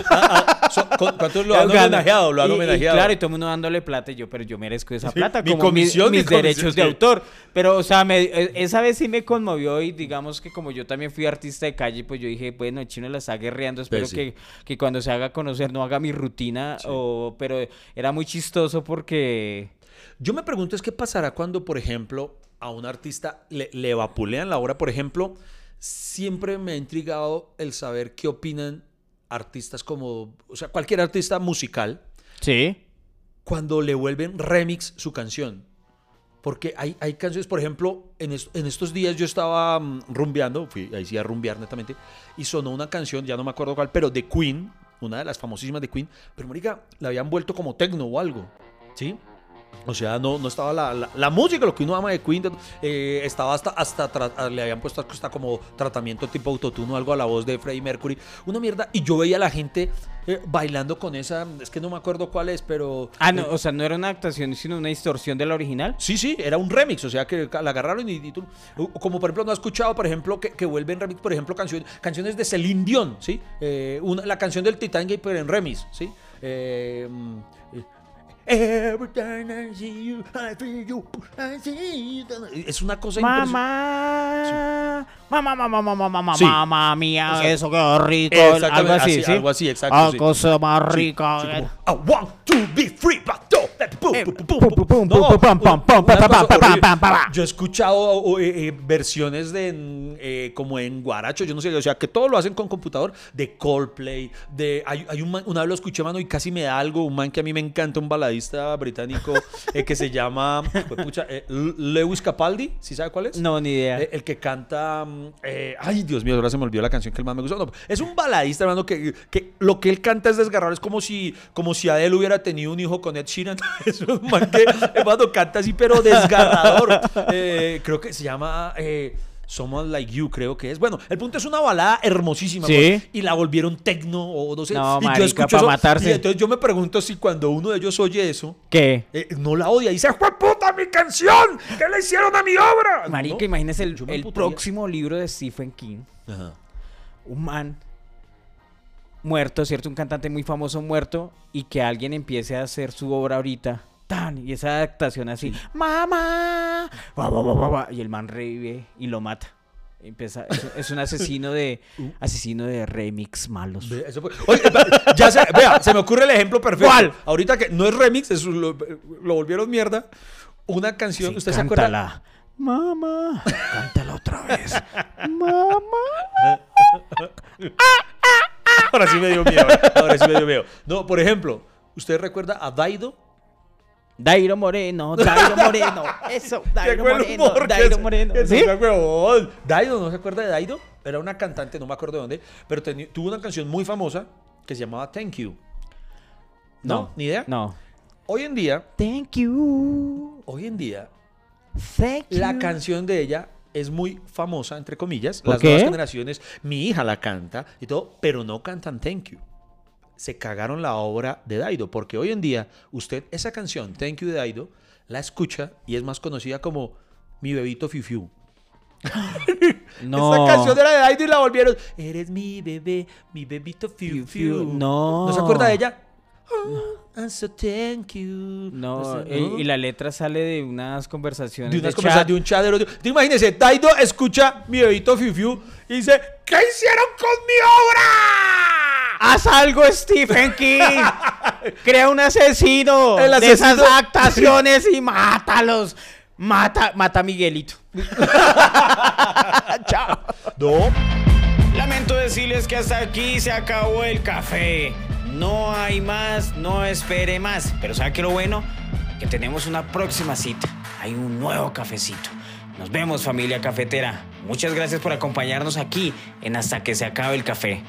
So- ¿cu- ¿Cuántos lo han homenajeado? Lo han Y- y homenajeado. claro, y todo el mundo dándole plata. Y yo, pero yo merezco esa Sí, plata. mi como mis- comisión, mis, mi comisión, derechos de sí. autor. Pero, o sea, me- e- esa vez sí me conmovió. Y digamos que como yo también fui artista de calle, pues yo dije, bueno, el chino la está guerreando. Espero Pues sí. que, que cuando se haga conocer no haga mi rutina. O, pero era muy chistoso porque. Yo me pregunto es qué pasará cuando, por ejemplo, a un artista le, le vapulean la obra. Por ejemplo, siempre me ha intrigado el saber qué opinan artistas como, o sea, cualquier artista musical, Sí. cuando le vuelven remix su canción. Porque hay, hay canciones, por ejemplo, en, est- en estos días yo estaba mm, rumbeando, fui ahí sí a rumbear netamente, y sonó una canción, ya no me acuerdo cuál, pero de Queen, una de las famosísimas de Queen, pero marica, la habían vuelto como tecno o algo, ¿sí? O sea, no, no estaba la, la, la música, lo que uno ama de Queen, eh, estaba hasta, hasta tra- le habían puesto hasta como tratamiento tipo autotune o algo a la voz de Freddie Mercury, una mierda, y yo veía a la gente eh, bailando con esa, es que no me acuerdo cuál es, pero... Ah, no, o sea, no era una actuación, sino una distorsión de la original. Sí, sí, era un remix, o sea que la agarraron y, y tú- o- como por ejemplo no has escuchado, por ejemplo, que, que vuelven remix, por ejemplo, canciones, canciones de Celine Dion, ¿sí? Eh, una- la canción del Titanic, pero en remix, ¿sí? Eh, mm, eh, Every time I see you, I feel you, I see you. Es una cosa impresionante. Mamá, mamá, mamá, mamá, mamá, Sí. mamá mía, eso qué rico. Algo así, así, ¿sí? algo así, exacto, Ah, sí. cosa más rica. I want to be free, but Eh. Yo he escuchado eh, eh, versiones de eh, como en guaracho, yo no sé, o sea, que todo lo hacen con computador, de Coldplay, de hay, hay un man, una vez lo escuché, mano, y casi me da algo, un man que a mí me encanta, un baladista británico eh, que se llama, pucha, eh, Lewis Capaldi, ¿sí sabe cuál es? No, ni idea. Eh, el que canta. mm, ay, Dios mío, ahora se me olvidó la canción que el más me gustó. No, es un baladista, hermano, que, que lo que él canta es desgarrado. Es como si, como si Adele hubiera tenido un hijo con Ed Sheeran. es un man que, hermano, canta así, pero desgarrador. Creo que se llama. Someone Like You, creo que es. Bueno, el punto es una balada hermosísima. Sí. pues, y la volvieron tecno o no sé. No, y marica, escucho pa' eso, matarse. Y entonces yo me pregunto si cuando uno de ellos oye eso, ¿Qué? eh, no la odia. Y dice, ¡Fue puta mi canción! ¿Qué le hicieron a mi obra? Marica, No. imagínese el, Yo próximo libro de Stephen King. Ajá. Un man muerto, ¿cierto? Un cantante muy famoso muerto y que alguien empiece a hacer su obra ahorita. Tan, y esa adaptación así, ¡Mamá! Y el man revive y lo mata. Empieza, es, es un asesino de asesino de remix malos. Ve, eso fue- Oye, ya se, vea, se me ocurre el ejemplo perfecto. ¿Cuál? Ahorita que no es remix, es lo, lo volvieron mierda. Una canción, Sí, ¿usted se acuerda? cántala. Mamá, cántala otra vez. Mamá. Ahora sí me dio miedo. Ahora sí me dio miedo. No, por ejemplo, ¿usted recuerda a Daido? Dairo Moreno, Dairo Moreno. Eso, Dairo Moreno, Dairo Moreno. es ¿Sí? huevón. Daido, ¿no se acuerda de Daido? Era una cantante, no me acuerdo de dónde, pero tuvo una canción muy famosa que se llamaba Thank You. ¿No? ¿Ni idea? No. Hoy en día, Thank you. hoy en día, Thank you. la canción de ella es muy famosa, entre comillas. ¿Por Las qué? nuevas generaciones, mi hija la canta y todo, pero no cantan Thank You. Se cagaron la obra de Daido, porque hoy en día usted esa canción, Thank You de Daido, la escucha y es más conocida como Mi Bebito Fiu Fiu. No. Esa canción era de Daido y la volvieron. Eres mi bebé, mi bebito Fiu. No. ¿No se acuerda de ella? Oh, so thank you. No, sé, y, y la letra sale de unas conversaciones. de unas de conversaciones chat. de un chat de otro. Te imagínese, Daido escucha mi bebito Fiu Fiu y dice, ¿qué hicieron con mi obra? ¡Haz algo, Stephen King! Crea un asesino, El de esas actuaciones y mátalos. Mata, mata a Miguelito. Chao. No. Lamento decirles que hasta aquí se acabó el café. No hay más, no espere más. Pero ¿sabe qué lo bueno? Que tenemos una próxima cita. Hay un nuevo cafecito. Nos vemos familia cafetera. Muchas gracias por acompañarnos aquí en Hasta que se acabe el café.